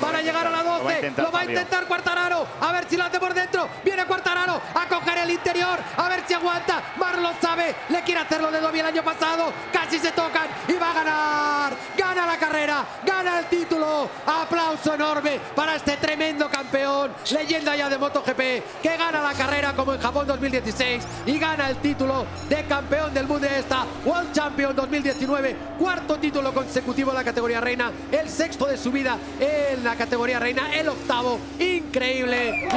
Van a llegar a la 12. Lo va a intentar, Fabio. Cuartararo. A ver si lo hace por dentro. Viene Cuartararo a coger el interior. A ver si aguanta. Mar lo sabe. Le quiere hacerlo de Dobby el año pasado. Casi se tocan y va a ganar. Gana la carrera. Gana el título. Aplauso enorme para este tremendo campeón. Leyenda ya de MotoGP. Que gana la carrera como en Japón 2016. Y gana el título de campeón del mundo de esta World Champion 2019. Cuarto título consecutivo en la categoría reina. El sexto de su vida en la categoría reina. El octavo. Increíble.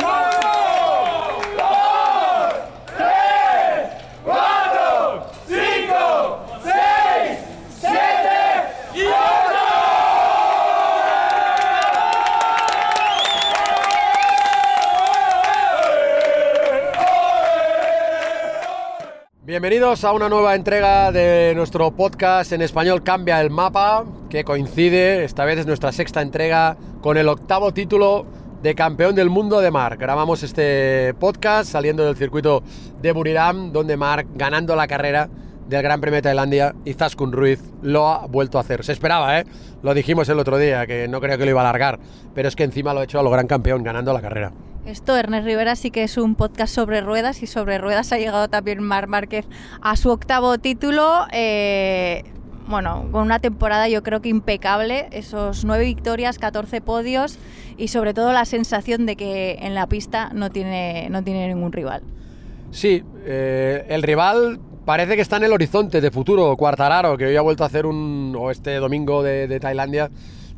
Bienvenidos a una nueva entrega de nuestro podcast en español Cambia el Mapa, que coincide, esta vez es nuestra sexta entrega, con el octavo título de campeón del mundo de Marc. Grabamos este podcast saliendo del circuito de Buriram, donde Marc, ganando la carrera del Gran Premio de Tailandia, y Zaskun Ruiz lo ha vuelto a hacer. Se esperaba, ¿eh? Lo dijimos el otro día, que no creo que lo iba a alargar, pero es que encima lo ha hecho a lo gran campeón, ganando la carrera. Esto, Ernest Rivera, sí que es un podcast sobre ruedas y sobre ruedas ha llegado también Mar Márquez a su octavo título. eh, bueno, con una temporada yo creo que impecable, esos nueve victorias, 14 podios y sobre todo la sensación de que en la pista no tiene, no tiene ningún rival. Sí, eh, el rival parece que está en el horizonte de futuro. Cuartararo, que hoy ha vuelto a hacer un. o este domingo de, de Tailandia,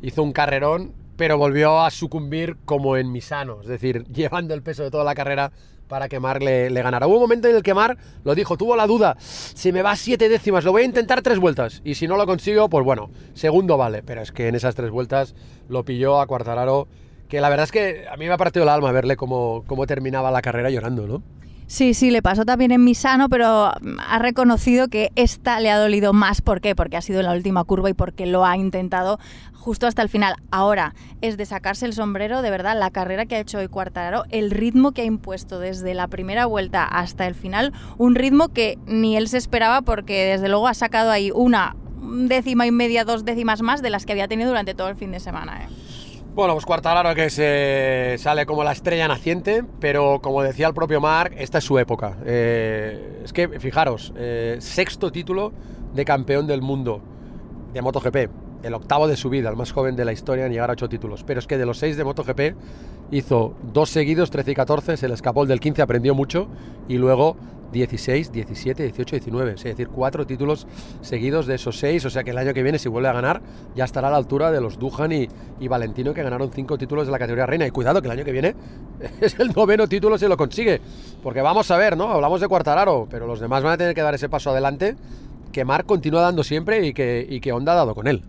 hizo un carrerón, pero volvió a sucumbir como en Misano, es decir, llevando el peso de toda la carrera para que Marc le, le. Hubo un momento en el que Marc lo dijo, tuvo la duda, si me va siete décimas, lo voy a intentar tres vueltas, y si no lo consigo, pues bueno, segundo vale, pero es que en esas tres vueltas lo pilló a Cuartararo, que la verdad es que a mí me ha partido el alma verle cómo, cómo terminaba la carrera llorando, ¿no? Sí, sí, le pasó también en Misano, pero mm, ha reconocido que esta le ha dolido más. ¿Por qué? Porque ha sido la última curva y porque lo ha intentado justo hasta el final. Ahora, es de sacarse el sombrero, de verdad, la carrera que ha hecho hoy Cuartararo, el ritmo que ha impuesto desde la primera vuelta hasta el final, un ritmo que ni él se esperaba porque desde luego ha sacado ahí una décima y media, dos décimas más de las que había tenido durante todo el fin de semana. ¿eh? Bueno, pues Cuartararo que se sale como la estrella naciente, pero como decía el propio Marc, esta es su época. Eh, es que, fijaros, eh, sexto título de campeón del mundo de MotoGP, el octavo de su vida, el más joven de la historia en llegar a ocho títulos. Pero es que de los seis de MotoGP hizo dos seguidos, 13 y 14, se le escapó el del 15, aprendió mucho, y luego 16, 17, 18, 19. Es decir, cuatro títulos seguidos de esos seis. O sea que el año que viene, si vuelve a ganar, ya estará a la altura de los Dujan y, y Valentino, que ganaron cinco títulos de la categoría reina. Y cuidado, que el año que viene es el noveno título si lo consigue. Porque vamos a ver, ¿no? Hablamos de Cuartararo, pero los demás van a tener que dar ese paso adelante que Marc continúa dando siempre y que, y que Honda ha dado con él.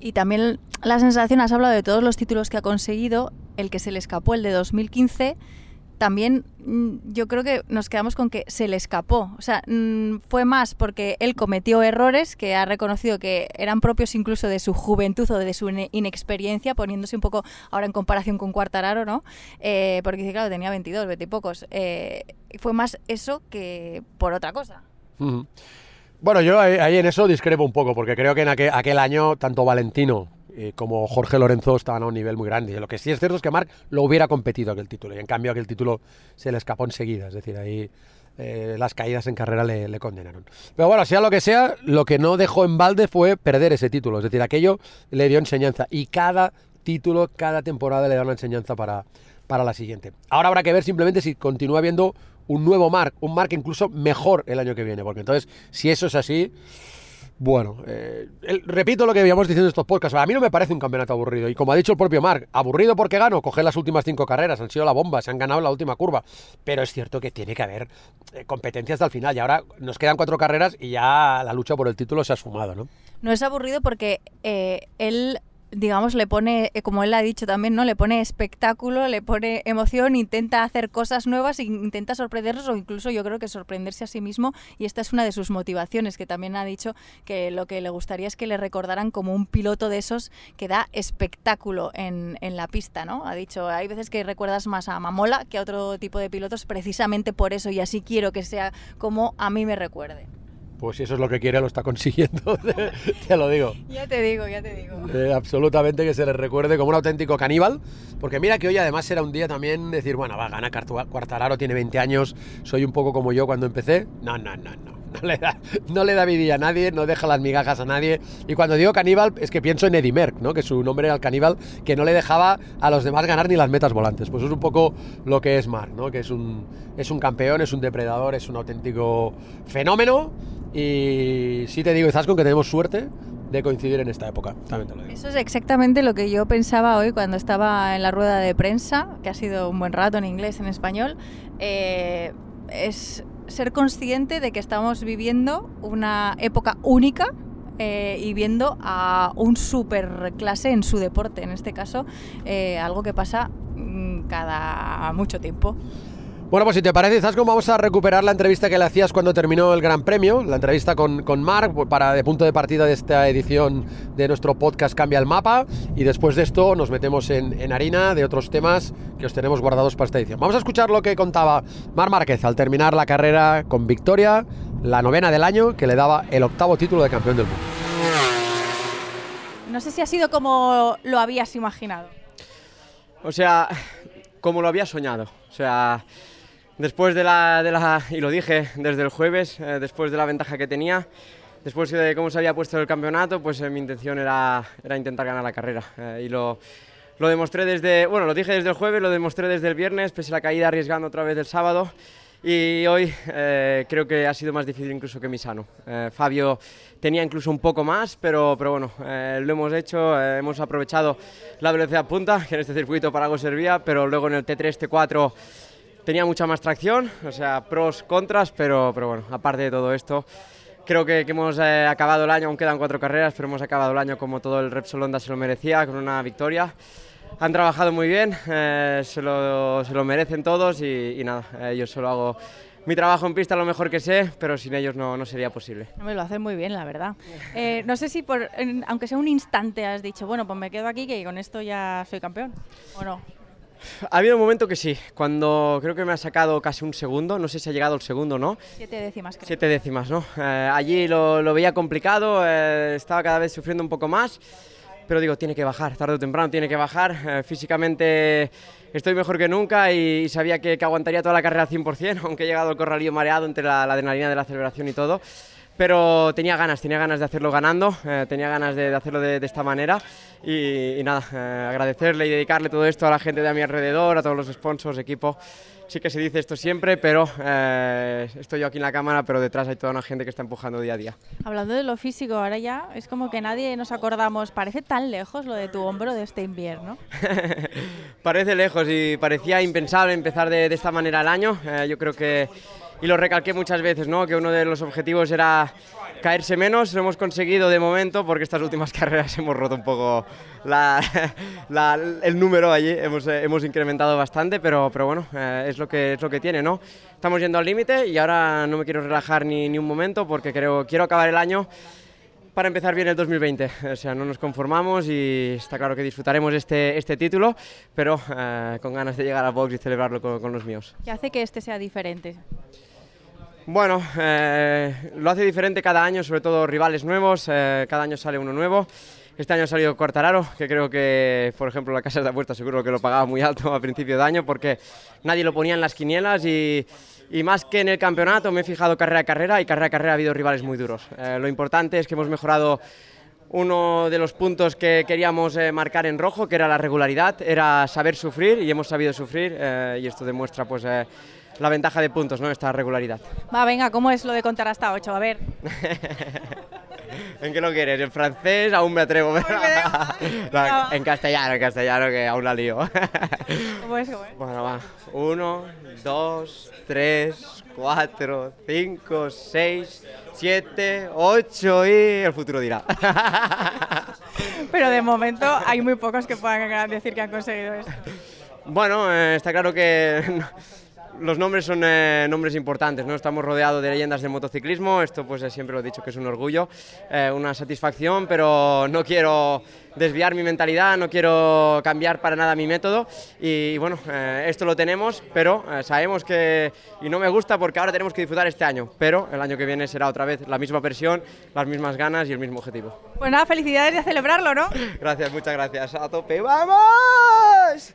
Y también la sensación, has hablado de todos los títulos que ha conseguido, el que se le escapó, el de 2015, también mm, yo creo que nos quedamos con que se le escapó. O sea, mm, fue más porque él cometió errores que ha reconocido que eran propios incluso de su juventud o de su ine- inexperiencia, poniéndose un poco ahora en comparación con Cuartararo, ¿no? Eh, porque dice, claro, tenía 22, 20 y pocos. Eh, fue más eso que por otra cosa. Ujú. Bueno, yo ahí, en eso discrepo un poco, porque creo que en aquel, aquel año tanto Valentino eh, como Jorge Lorenzo estaban a un nivel muy grande. Y lo que sí es cierto es que Marc lo hubiera competido aquel título, y en cambio aquel título se le escapó enseguida. Es decir, ahí eh, las caídas en carrera le, le condenaron. Pero bueno, sea lo que sea, lo que no dejó en balde fue perder ese título. Es decir, aquello le dio enseñanza. Y cada título, cada temporada le da una enseñanza para, para la siguiente. Ahora habrá que ver simplemente si continúa habiendo un nuevo Marc, un Marc incluso mejor el año que viene, porque entonces, si eso es así, bueno, eh, repito lo que habíamos diciendo en estos podcasts, a mí no me parece un campeonato aburrido, y como ha dicho el propio Marc, aburrido porque gano, coger las últimas cinco carreras, han sido la bomba, se han ganado la última curva, pero es cierto que tiene que haber eh, competencias hasta el final, y ahora nos quedan cuatro carreras y ya la lucha por el título se ha esfumado, ¿no? No es aburrido porque eh, él digamos, le pone, eh, como él ha dicho también, ¿no? Le pone espectáculo, le pone emoción, intenta hacer cosas nuevas, intenta sorprenderlos o incluso yo creo que sorprenderse a sí mismo y esta es una de sus motivaciones, que también ha dicho que lo que le gustaría es que le recordaran como un piloto de esos que da espectáculo en, en la pista, ¿no? Ha dicho, hay veces que recuerdas más a Mamola que a otro tipo de pilotos precisamente por eso y así quiero que sea como a mí me recuerde. Pues si eso es lo que quiere, lo está consiguiendo, te, lo digo. Ya te digo, ya te digo. Eh, absolutamente que se le recuerde como un auténtico caníbal, porque mira que hoy además era un día también decir, bueno, va, gana Cuartararo, tiene 20 años, soy un poco como yo cuando empecé. No, no, no, no. No le, da, no le da vidilla a nadie, no deja las migajas a nadie. Y cuando digo caníbal, es que pienso en Eddie Merck, ¿no? que su nombre era el caníbal, que no le dejaba a los demás ganar ni las metas volantes. Pues es un poco lo que es Mark, ¿no? que es un, es un campeón, es un depredador, es un auténtico fenómeno y sí te digo, con que tenemos suerte de coincidir en esta época. Eso es exactamente lo que yo pensaba hoy cuando estaba en la rueda de prensa, que ha sido un buen rato en inglés, en español. Eh, es ser consciente de que estamos viviendo una época única eh, y viendo a un super clase en su deporte, en este caso, eh, algo que pasa mm, cada mucho tiempo. Bueno, pues si te parece, Zasco, vamos a recuperar la entrevista que le hacías cuando terminó el Gran Premio, la entrevista con, con Marc, pues, para de punto de partida de esta edición de nuestro podcast Cambia el Mapa, y después de esto nos metemos en, en harina de otros temas que os tenemos guardados para esta edición. Vamos a escuchar lo que contaba Marc Márquez al terminar la carrera con victoria, la novena del año, que le daba el octavo título de campeón del mundo. No sé si ha sido como lo habías imaginado. O sea, como lo había soñado. O sea, Después de la, de la, y lo dije desde el jueves, eh, después de la ventaja que tenía, después de cómo se había puesto el campeonato, pues eh, mi intención era, era, intentar ganar la carrera. Eh, y lo, lo, demostré desde, bueno, lo dije desde el jueves, lo demostré desde el viernes, pese a la caída arriesgando otra vez el sábado. Y hoy creo que ha sido más difícil incluso que Misano. Fabio tenía incluso un poco más, pero, pero bueno, lo hemos hecho, hemos aprovechado la velocidad punta, que en este circuito para algo servía, pero luego en el T3, T4 tenía mucha más tracción, o sea, pros, contras, pero, pero bueno, aparte de todo esto, creo que, hemos eh, acabado el año, aún quedan cuatro carreras, pero hemos acabado el año como todo el Repsol Honda se lo merecía, con una victoria. Han trabajado muy bien, eh, se, lo, se, lo, merecen todos y, nada, eh, yo solo hago mi trabajo en pista lo mejor que sé, pero sin ellos no, no sería posible. Me lo hacen muy bien, la verdad. no sé si, por, aunque sea un instante, has dicho, bueno, pues me quedo aquí que con esto ya soy campeón, ¿o no? Ha habido un momento que sí, cuando creo que me ha sacado casi un segundo, no sé si ha llegado el segundo no. Siete décimas, creo. Siete décimas, ¿no? Eh, allí lo, lo, veía complicado, eh, estaba cada vez sufriendo un poco más, pero digo, tiene que bajar, tarde o temprano tiene que bajar. Eh, físicamente estoy mejor que nunca y, sabía que, que, aguantaría toda la carrera al 100%, aunque he llegado al corralillo mareado entre la, la adrenalina de la celebración y todo pero tenía ganas, tenía ganas de hacerlo ganando, eh, tenía ganas de, hacerlo de, esta manera y, nada, eh, agradecerle y dedicarle todo esto a la gente de a mi alrededor, a todos los sponsors, equipo. Sí que se dice esto siempre, pero eh, estoy yo aquí en la cámara, pero detrás hay toda una gente que está empujando día a día. Hablando de lo físico, ahora ya es como que nadie nos acordamos, parece tan lejos lo de tu hombro de este invierno. parece lejos y parecía impensable empezar de, de esta manera el año. yo creo que y lo recalqué muchas veces, ¿no? que uno de los objetivos era caerse menos, lo hemos conseguido de momento porque estas últimas carreras hemos roto un poco el número allí, hemos, eh, hemos incrementado bastante, pero, pero bueno, eh, es, lo que, es lo que tiene, ¿no? Estamos yendo al límite y ahora no me quiero relajar ni, ni un momento porque creo, quiero acabar el año para empezar bien el 2020. O sea, no nos conformamos y está claro que disfrutaremos este, este título, pero eh, con ganas de llegar a box y celebrarlo con, con los míos. ¿Qué hace que este sea diferente? Bueno, eh, lo hace diferente cada año, sobre todo rivales nuevos, eh, cada año sale uno nuevo. Este año ha salido Cuartararo, que creo que, por ejemplo, la casa de apuestas seguro que lo pagaba muy alto a principio de año porque nadie lo ponía en las quinielas y, más que en el campeonato me he fijado carrera a carrera y carrera a carrera ha habido rivales muy duros. Eh, lo importante es que hemos mejorado uno de los puntos que queríamos marcar en rojo, que era la regularidad, era saber sufrir y hemos sabido sufrir y esto demuestra pues la ventaja de puntos, ¿no? Esta regularidad. Va, venga, ¿cómo es lo de contar hasta 8? A ver. ¿En qué lo quieres? ¿En francés? Aún me atrevo. en castellano, en castellano, que aún la lío. ¿Cómo es? ¿Cómo es? Bueno, va. Uno, dos, tres, cuatro, cinco, seis, siete, ocho y el futuro dirá. pero de momento hay muy pocos que puedan decir que han conseguido esto. Bueno, eh, está claro que los nombres son eh, nombres importantes, ¿no? Estamos rodeados de leyendas del motociclismo, esto pues eh, siempre lo he dicho que es un orgullo, eh, una satisfacción, pero no quiero desviar mi mentalidad, no quiero cambiar para nada mi método y, bueno, eh, esto lo tenemos, pero eh, sabemos que, y no me gusta porque ahora tenemos que disfrutar este año, pero el año que viene será otra vez la misma presión, las mismas ganas y el mismo objetivo. Pues nada, felicidades de celebrarlo, ¿no? Gracias, muchas gracias, a tope, ¡vamos!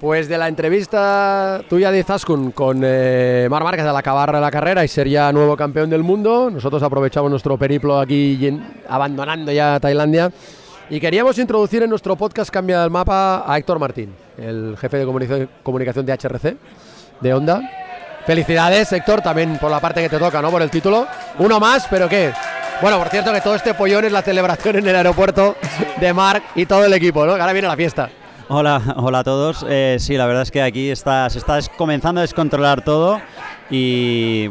Pues de la entrevista tuya de Zaskun con eh, Mar Márquez al acabar la carrera y ser ya nuevo campeón del mundo, nosotros aprovechamos nuestro periplo aquí abandonando ya Tailandia y queríamos introducir en nuestro podcast Cambia el Mapa a Héctor Martín, el jefe de comunicación, de HRC, de Honda. Felicidades Héctor, también por la parte que te toca, ¿no? Por el título. Uno más, pero ¿qué? Bueno, por cierto que todo este pollón es la celebración en el aeropuerto de Marc y todo el equipo, ¿no? Ahora viene la fiesta. Hola, hola a todos. Eh, sí, la verdad es que aquí está, se está comenzando a descontrolar todo y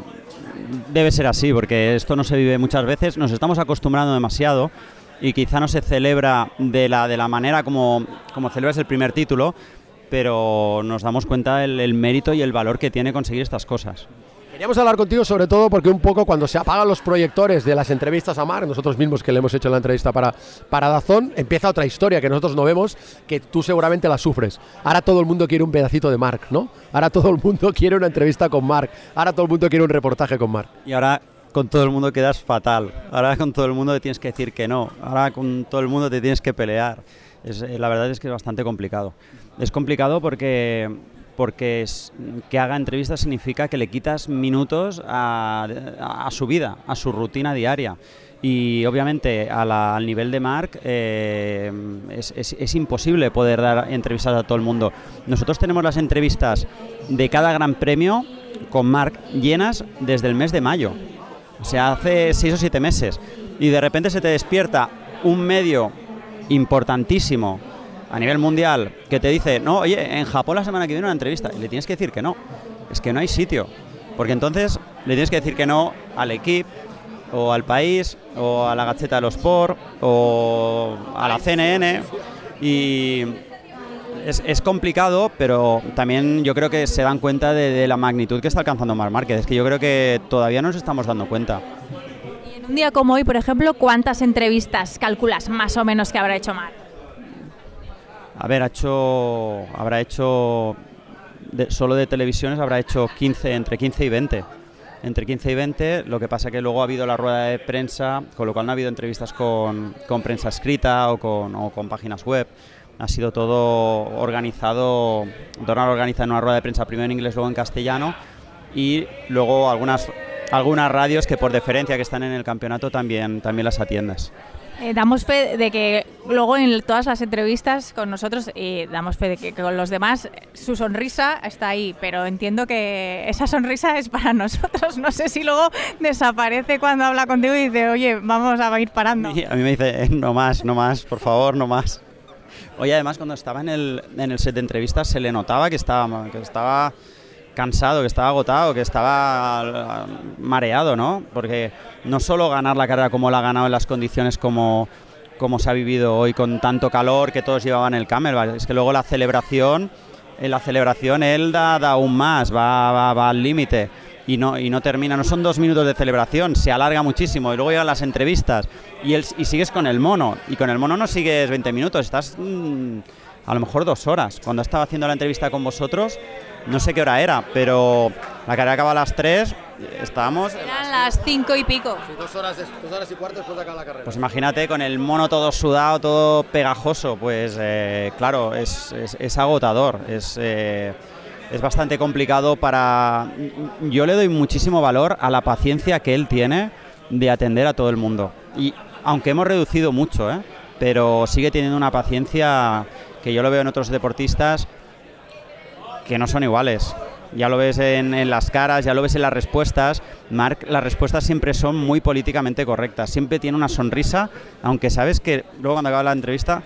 debe ser así, porque esto no se vive muchas veces, nos estamos acostumbrando demasiado y quizá no se celebra de la, de la manera como, como celebras el primer título, pero nos damos cuenta el, el mérito y el valor que tiene conseguir estas cosas. Queríamos hablar contigo sobre todo porque un poco cuando se apagan los proyectores de las entrevistas a Mar, nosotros mismos que le hemos hecho la entrevista para, para Dazón, empieza otra historia que nosotros no vemos, que tú seguramente la sufres. Ahora todo el mundo quiere un pedacito de Marc, ¿no? Ahora todo el mundo quiere una entrevista con Marc, ahora todo el mundo quiere un reportaje con Marc. Y ahora con todo el mundo quedas fatal. Ahora con todo el mundo te tienes que decir que no. Ahora con todo el mundo te tienes que pelear. Es, eh, la verdad es que es bastante complicado. Es complicado porque, porque es- que haga entrevistas significa que le quitas minutos a, su vida, a su rutina diaria. Y obviamente a la- al nivel de Mark eh, es- es imposible poder dar entrevistas a todo el mundo. Nosotros tenemos las entrevistas de cada gran premio con Mark llenas desde el mes de mayo. O sea, hace seis o siete meses. Y de repente se te despierta un medio importantísimo a nivel mundial que te dice, no, oye, en Japón la semana que viene una entrevista. Y le tienes que decir que no. Es que no hay sitio. Porque entonces le tienes que decir que no al equipo, o al país, o a la Gaceta de los Sport, o a la CNN. Y es, es complicado, pero también yo creo que se dan cuenta de, la magnitud que está alcanzando Mar Márquez. Es que yo creo que todavía no nos estamos dando cuenta. Y en un día como hoy, por ejemplo, ¿cuántas entrevistas calculas más o menos que habrá hecho Mar? A ver, ha hecho, habrá hecho, solo de televisiones habrá hecho 15, entre 15 y 20. Entre 15 y 20, lo que pasa que luego ha habido la rueda de prensa, con lo cual no ha habido entrevistas con, con prensa escrita o con, o con páginas web. Ha sido todo organizado, Donald organiza en una rueda de prensa primero en inglés, luego en castellano y luego algunas, algunas radios que por deferencia que están en el campeonato también, también las atiendes. Eh, damos fe de que luego en todas las entrevistas con nosotros eh, damos fe de que con los demás eh, su sonrisa está ahí, pero entiendo que esa sonrisa es para nosotros. No sé si luego desaparece cuando habla contigo y dice, oye, vamos a ir parando. Y a mí me dice, "Eh, no más, no más, por favor, no más. Oye, además cuando estaba en el, en el set de entrevistas se le notaba que estaba, que estaba cansado, que estaba agotado, que estaba ah, mareado, ¿no? Porque no solo ganar la carrera como la ha ganado en las condiciones como, como se ha vivido hoy con tanto calor que todos llevaban el Camelback, es que luego la celebración, en la celebración él da, da aún más, va, va, va al límite y no, y no termina, no son dos minutos de celebración, se alarga muchísimo y luego llegan las entrevistas y, él, y sigues con el mono y con el mono no sigues 20 minutos, estás mm, a lo mejor dos horas. Cuando estaba haciendo la entrevista con vosotros, no sé qué hora era, pero la carrera acaba a las 3, estábamos... Eran las cinco y pico. dos, horas, dos horas y cuarto después de acabar la carrera. Pues imagínate con el mono todo sudado, todo pegajoso, pues eh, claro, es, es- es agotador, es, eh, es bastante complicado para... Yo le doy muchísimo valor a la paciencia que él tiene de atender a todo el mundo. Y aunque hemos reducido mucho, ¿eh? pero sigue teniendo una paciencia que yo lo veo en otros deportistas que no son iguales. Ya lo ves en, en las caras, ya lo ves en las respuestas. Mark, las respuestas siempre son muy políticamente correctas. Siempre tiene una sonrisa, aunque sabes que luego cuando acaba la entrevista,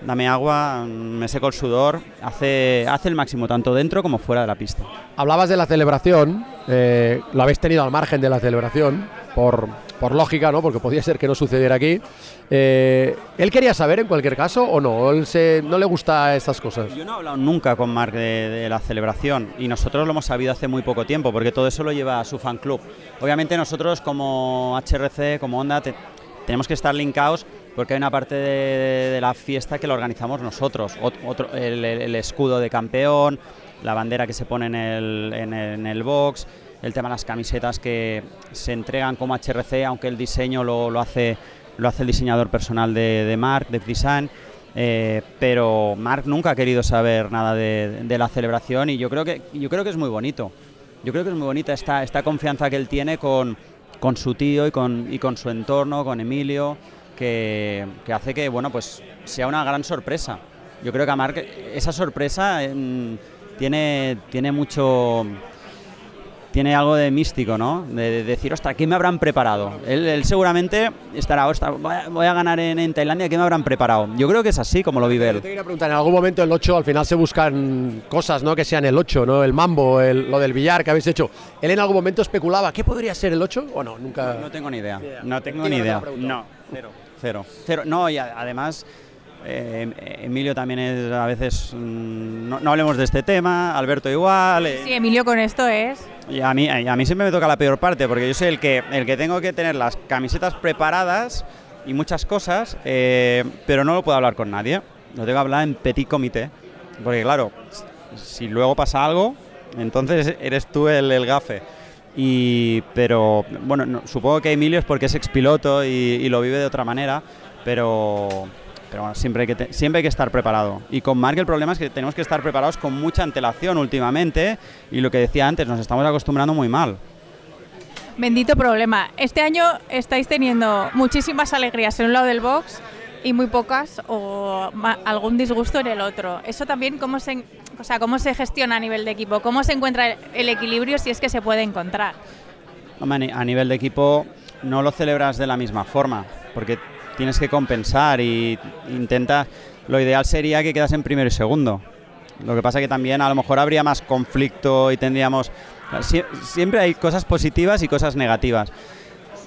dame agua, me seco el sudor, hace, hace el máximo tanto dentro como fuera de la pista. Hablabas de la celebración, eh, lo habéis tenido al margen de la celebración por por lógica, ¿no? Porque podía ser que no sucediera aquí. Eh, ¿Él quería saber en cualquier caso o no? ¿Él se, no le gusta estas cosas? Yo no he hablado nunca con Mark de, de la celebración y nosotros lo hemos sabido hace muy poco tiempo porque todo eso lo lleva a su fan club. Obviamente nosotros como HRC, como Onda, te- tenemos que estar linkados porque hay una parte de, de la fiesta que lo organizamos nosotros. Ot- Otro, el- el escudo de campeón, la bandera que se pone en el, en el- en el box, el tema de las camisetas que se entregan como HRC, aunque el diseño lo, lo hace, lo hace el diseñador personal de, Mark, de Design. Eh, pero Mark nunca ha querido saber nada de, de la celebración y yo creo que yo creo que es muy bonito. Yo creo que es muy bonita esta, esta confianza que él tiene con, con su tío y con, y con su entorno, con Emilio, que, que hace que bueno pues sea una gran sorpresa. Yo creo que a Mark esa sorpresa em, tiene, tiene mucho tiene algo de místico, ¿no? De, de decir, ostras, ¿qué me habrán preparado? Él, él seguramente estará, ostras, voy a, voy a ganar en, en Tailandia, ¿qué me habrán preparado? Yo creo que es así como lo vive Yo él. te quería preguntar, en algún momento el 8 al final se buscan cosas, ¿no? Que sean el 8, ¿no? El mambo, el- lo del billar que habéis hecho. ¿Él en algún momento especulaba qué podría ser el 8 o no? Nunca. No tengo ni idea. No tengo ni idea. No, cero. Cero. Cero. No, y a- además, eh, Emilio también es a veces. mm, no, no hablemos de este tema, Alberto igual. eh, Sí, Emilio con esto es... Y a mí, a mí siempre me toca la peor parte, porque yo soy el que, el que tengo que tener las camisetas preparadas y muchas cosas, eh, pero no lo puedo hablar con nadie. Lo tengo que hablar en petit comité. Porque claro, si luego pasa algo, entonces eres tú el, el gafe. Y, pero bueno, no- supongo que Emilio es porque es expiloto y, y lo vive de otra manera, pero, pero bueno, siempre hay, que te- siempre hay que estar preparado. Y con Mark el problema es que tenemos que estar preparados con mucha antelación últimamente y lo que decía antes, nos estamos acostumbrando muy mal. Bendito problema. Este año estáis teniendo muchísimas alegrías en un lado del box y muy pocas o algún disgusto en el otro. Eso también cómo se, o sea, cómo se gestiona a nivel de equipo, cómo se encuentra el- equilibrio si es que se puede encontrar. A nivel de equipo no lo celebras de la misma forma, porque tienes que compensar y intentas... Lo ideal sería que quedas en primero y segundo. Lo que pasa que también a lo mejor habría más conflicto y tendríamos... sie- siempre hay cosas positivas y cosas negativas.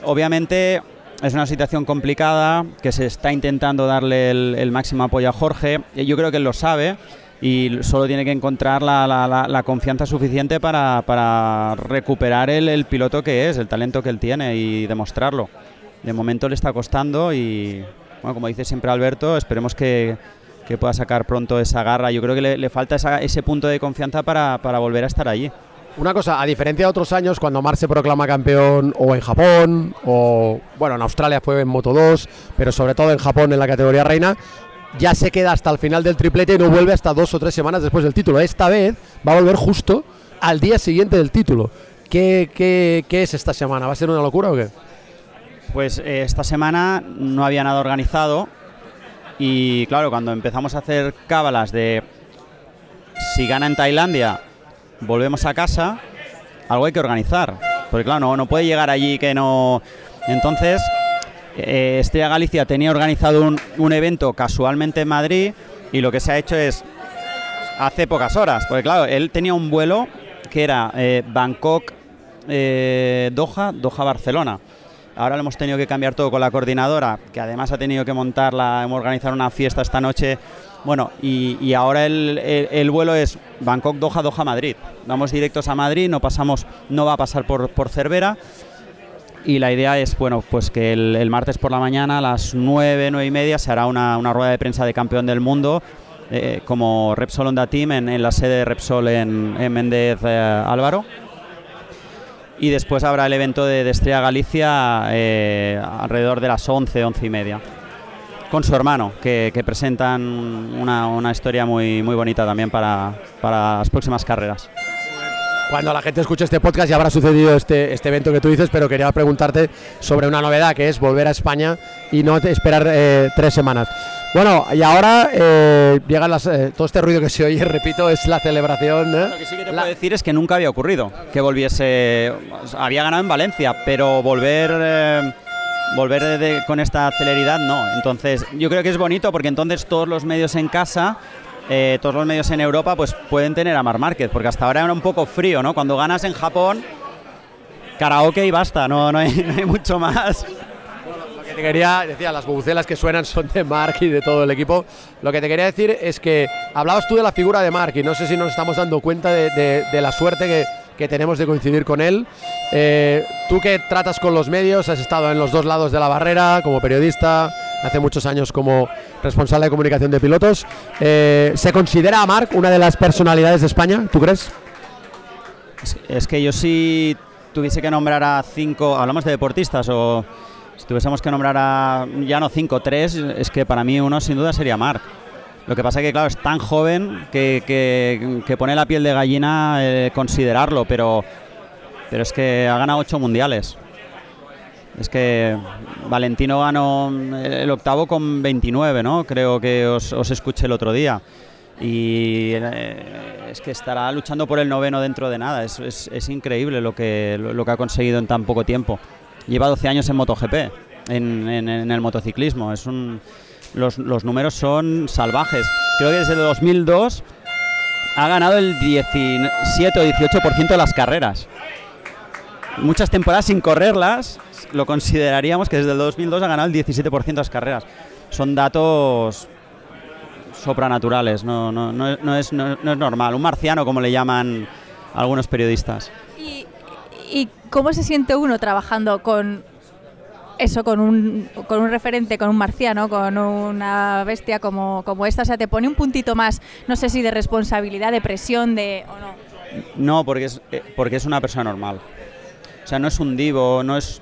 Obviamente es una situación complicada que se está intentando darle el, el máximo apoyo a Jorge. Yo creo que él lo sabe y solo tiene que encontrar la, la- la- la confianza suficiente para, para recuperar el, el piloto que es, el talento que él tiene y demostrarlo. De momento le está costando y, bueno, como dice siempre Alberto, esperemos que, que pueda sacar pronto esa garra. Yo creo que le, falta esa- ese punto de confianza para, para volver a estar allí. Una cosa, a diferencia de otros años, cuando Mar se proclama campeón o en Japón, o bueno, en Australia fue en Moto 2, pero sobre todo en Japón en la categoría reina, ya se queda hasta el final del triplete y no vuelve hasta dos o tres semanas después del título. Esta vez va a volver justo al día siguiente del título. ¿Qué, qué, qué es esta semana? ¿Va a ser una locura o qué? Pues eh, esta semana no había nada organizado y claro, cuando empezamos a hacer cábalas de si gana en Tailandia, volvemos a casa, algo hay que organizar. Porque claro, no, no puede llegar allí que no... Entonces, eh, Estrella Galicia tenía organizado un, un evento casualmente en Madrid y lo que se ha hecho es hace pocas horas, porque claro, él tenía un vuelo que era eh, Bangkok, eh, Doha, Doha, Barcelona. Ahora lo hemos tenido que cambiar todo con la coordinadora, que además ha tenido que montarla, hemos organizado una fiesta esta noche. Bueno, y, ahora el, el- el vuelo es Bangkok, Doha, Doha, Madrid. Vamos directos a Madrid, no pasamos, no va a pasar por, Cervera. Y la idea es, bueno, pues que el, martes por la mañana a las 9, 9 y media se hará una, rueda de prensa de campeón del mundo eh, como Repsol Honda Team en, la sede de Repsol en, en Méndez eh, Álvaro. Y después habrá el evento de, Estrella Galicia eh, alrededor de las 11, 11 y media. Con su hermano, que, presentan una, una historia muy, muy bonita también para, para las próximas carreras. Cuando la gente escuche este podcast ya habrá sucedido este, este evento que tú dices, pero quería preguntarte sobre una novedad que es volver a España y no esperar eh, tres semanas. Bueno, y ahora eh, llegan las, eh, todo este ruido que se oye, repito, es la celebración. ¿eh? Lo que sí que te La- puedo decir es que nunca había ocurrido que volviese. Había ganado en Valencia, pero volver. eh, volver de- de- con esta celeridad no. Entonces, yo creo que es bonito porque entonces todos los medios en casa. eh, todos los medios en Europa pues pueden tener a Mar Márquez, porque hasta ahora era un poco frío, ¿no? Cuando ganas en Japón, karaoke y basta, no, no, hay, no hay mucho más. Que te quería, decía, las bubucelas que suenan son de Mark y de todo el equipo. Lo que te quería decir es que hablabas tú de la figura de Mark y no sé si nos estamos dando cuenta de, de- de la suerte que, que tenemos de coincidir con él. Eh, tú que tratas con los medios, has estado en los dos lados de la barrera como periodista, hace muchos años como responsable de comunicación de pilotos. Eh, ¿Se considera a Mark una de las personalidades de España? ¿Tú crees? Es, es que yo si tuviese que nombrar a cinco, hablamos de deportistas o si tuviésemos que nombrar a ya no cinco, tres, es que para mí uno sin duda sería Marc. Lo que pasa es que claro, es tan joven que, que- pone la piel de gallina eh, considerarlo, pero, pero es que ha ganado ocho mundiales. Es que Valentino ganó el octavo con 29, ¿no? Creo que os, escuché el otro día. Y eh, es que estará luchando por el noveno dentro de nada. Es, es- increíble lo que, lo que ha conseguido en tan poco tiempo. Lleva 12 años en MotoGP, en, en- el motociclismo. Es un, los, los números son salvajes. Creo que desde el 2002 ha ganado el 17 o 18% de las carreras. Muchas temporadas sin correrlas, lo consideraríamos que desde el 2002 ha ganado el 17% de las carreras. Son datos sopranaturales, no, no, no, es, no- normal. Un marciano, como le llaman algunos periodistas. ¿Y, y cómo se siente uno trabajando con eso, con un, con un referente, con un marciano, con una bestia como, esta? O sea, te pone un puntito más, no sé si de responsabilidad, de presión, de o no. No, porque es, eh, porque es una persona normal. O sea, no es un divo, no es,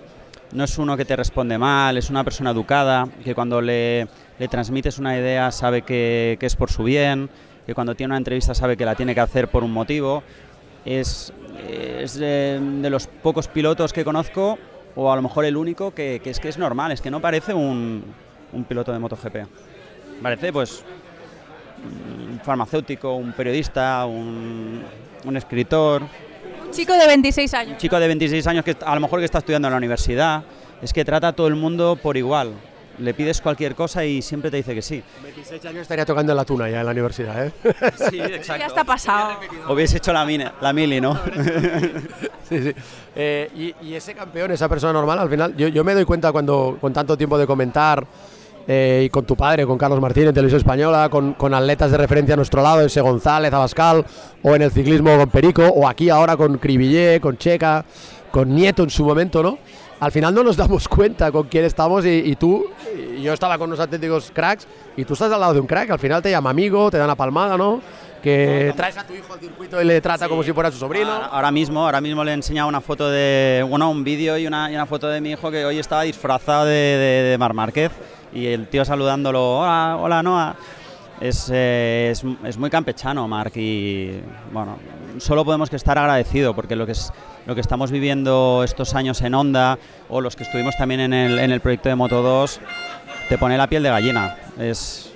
no es uno que te responde mal, es una persona educada, que cuando le, le transmites una idea sabe que, que es por su bien, que cuando tiene una entrevista sabe que la tiene que hacer por un motivo. Es, es de, de los pocos pilotos que conozco, o a lo mejor el único, que, que es que es normal, es que no parece un, un piloto de MotoGP. Parece pues un farmacéutico, un periodista, un, un escritor, Un chico de 26 años. un chico de 26 años que a lo mejor que está estudiando en la universidad, es que trata a todo el mundo por igual. Le pides cualquier cosa y siempre te dice que sí. 26 años estaría tocando en la tuna ya en la universidad, ¿eh? Sí, Ya está pasado. Hubiese hecho la, mini, la mili, ¿no? Sí, sí. Eh, y, y ese campeón, esa persona normal, al final, yo, yo me doy cuenta cuando con tanto tiempo de comentar eh, y con tu padre, con Carlos Martín en Televisión Española, con, con atletas de referencia a nuestro lado, ese González, Abascal, o en el ciclismo con Perico, o aquí ahora con Cribillé, con Checa, con Nieto en su momento, ¿no? Al final no nos damos cuenta con quién estamos y, y tú, y yo estaba con unos auténticos cracks y tú estás al lado de un crack, al final te llama amigo, te da una palmada, ¿no? Que traes a tu hijo al circuito y le trata como si fuera su sobrino. Ahora, ahora mismo, ahora mismo le he enseñado una foto de, bueno, un vídeo y una, y una foto de mi hijo que hoy estaba disfrazado de, de, de Mar Márquez y el tío saludándolo, hola, hola Noah. Es, eh, es, es muy campechano, Marc, y bueno, solo podemos que estar agradecido porque lo que, es, lo que estamos viviendo estos años en Honda o los que estuvimos también en el, en el proyecto de Moto 2 te pone la piel de gallina. Es,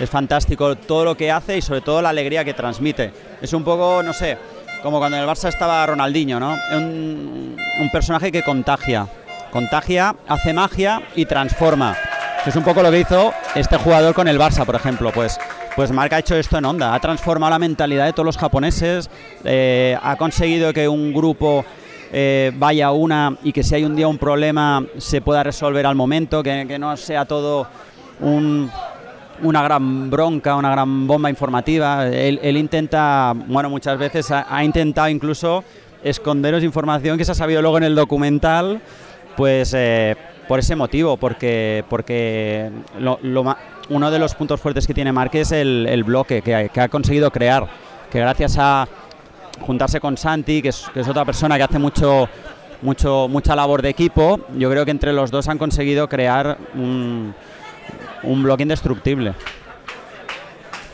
es fantástico todo lo que hace y sobre todo la alegría que transmite. Es un poco, no sé, como cuando en el Barça estaba Ronaldinho, ¿no? Un, un personaje que contagia. Contagia, hace magia y transforma. Es un poco lo que hizo este jugador con el Barça, por ejemplo. Pues, pues Marc ha hecho esto en Honda. Ha transformado la mentalidad de todos los japoneses. eh, ha conseguido que un grupo eh, vaya a una y que si hay un día un problema se pueda resolver al momento, que, no sea todo un, una gran bronca, una gran bomba informativa. Él, intenta, bueno, muchas veces ha, intentado incluso esconderos información que se ha sabido luego en el documental, pues eh, por ese motivo, porque, porque lo- lo uno de los puntos fuertes que tiene Marque es el, bloque que ha, conseguido crear, que gracias a juntarse con Santi, que es, otra persona que hace mucho, mucho, mucha labor de equipo, yo creo que entre los dos han conseguido crear un, un bloque indestructible.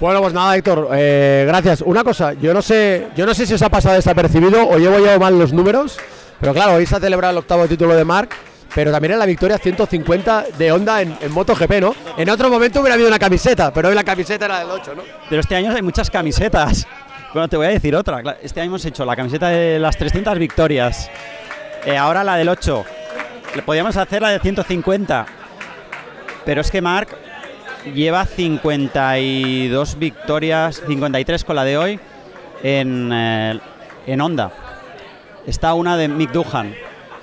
Bueno, pues nada, Héctor, eh, gracias. Una cosa, yo no sé, yo no sé si os ha pasado desapercibido o llevo yo mal los números, pero claro, hoy se ha celebrado el octavo título de Marc, pero también en la victoria 150 de Honda en, en MotoGP, ¿no? En otro momento hubiera habido una camiseta, pero hoy la camiseta era del 8, ¿no? Pero este año hay muchas camisetas. Bueno, te voy a decir otra. Este año hemos hecho la camiseta de las 300 victorias. Eh, ahora la del 8. Le podíamos hacer la de 150. Pero es que Marc lleva 52 victorias, 53 con la de hoy, en, eh, en Honda. Está una de Mick Duhan.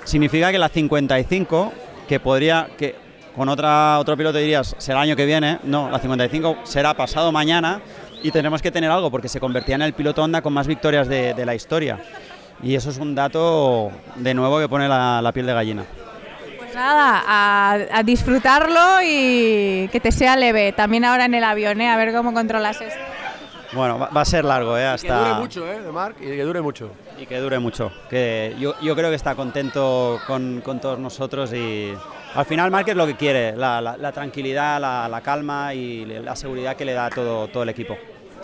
Significa que la 55, que podría, que con otra, otro piloto dirías, será el año que viene, no, la 55 será pasado mañana y tenemos que tener algo porque se convertía en el piloto Honda con más victorias de, de la historia. Y eso es un dato de nuevo que pone la, la piel de gallina. Pues nada, a, a, disfrutarlo y que te sea leve. También ahora en el avión, ¿eh? a ver cómo controlas esto. Bueno, va, va a ser largo, ¿eh? Hasta... Y que dure mucho, ¿eh? De Marc, y que dure mucho. Y que dure mucho. Que yo, yo creo que está contento con, con todos nosotros y al final Marc es lo que quiere, la, la, la tranquilidad, la, la, calma y la seguridad que le da todo, todo el equipo.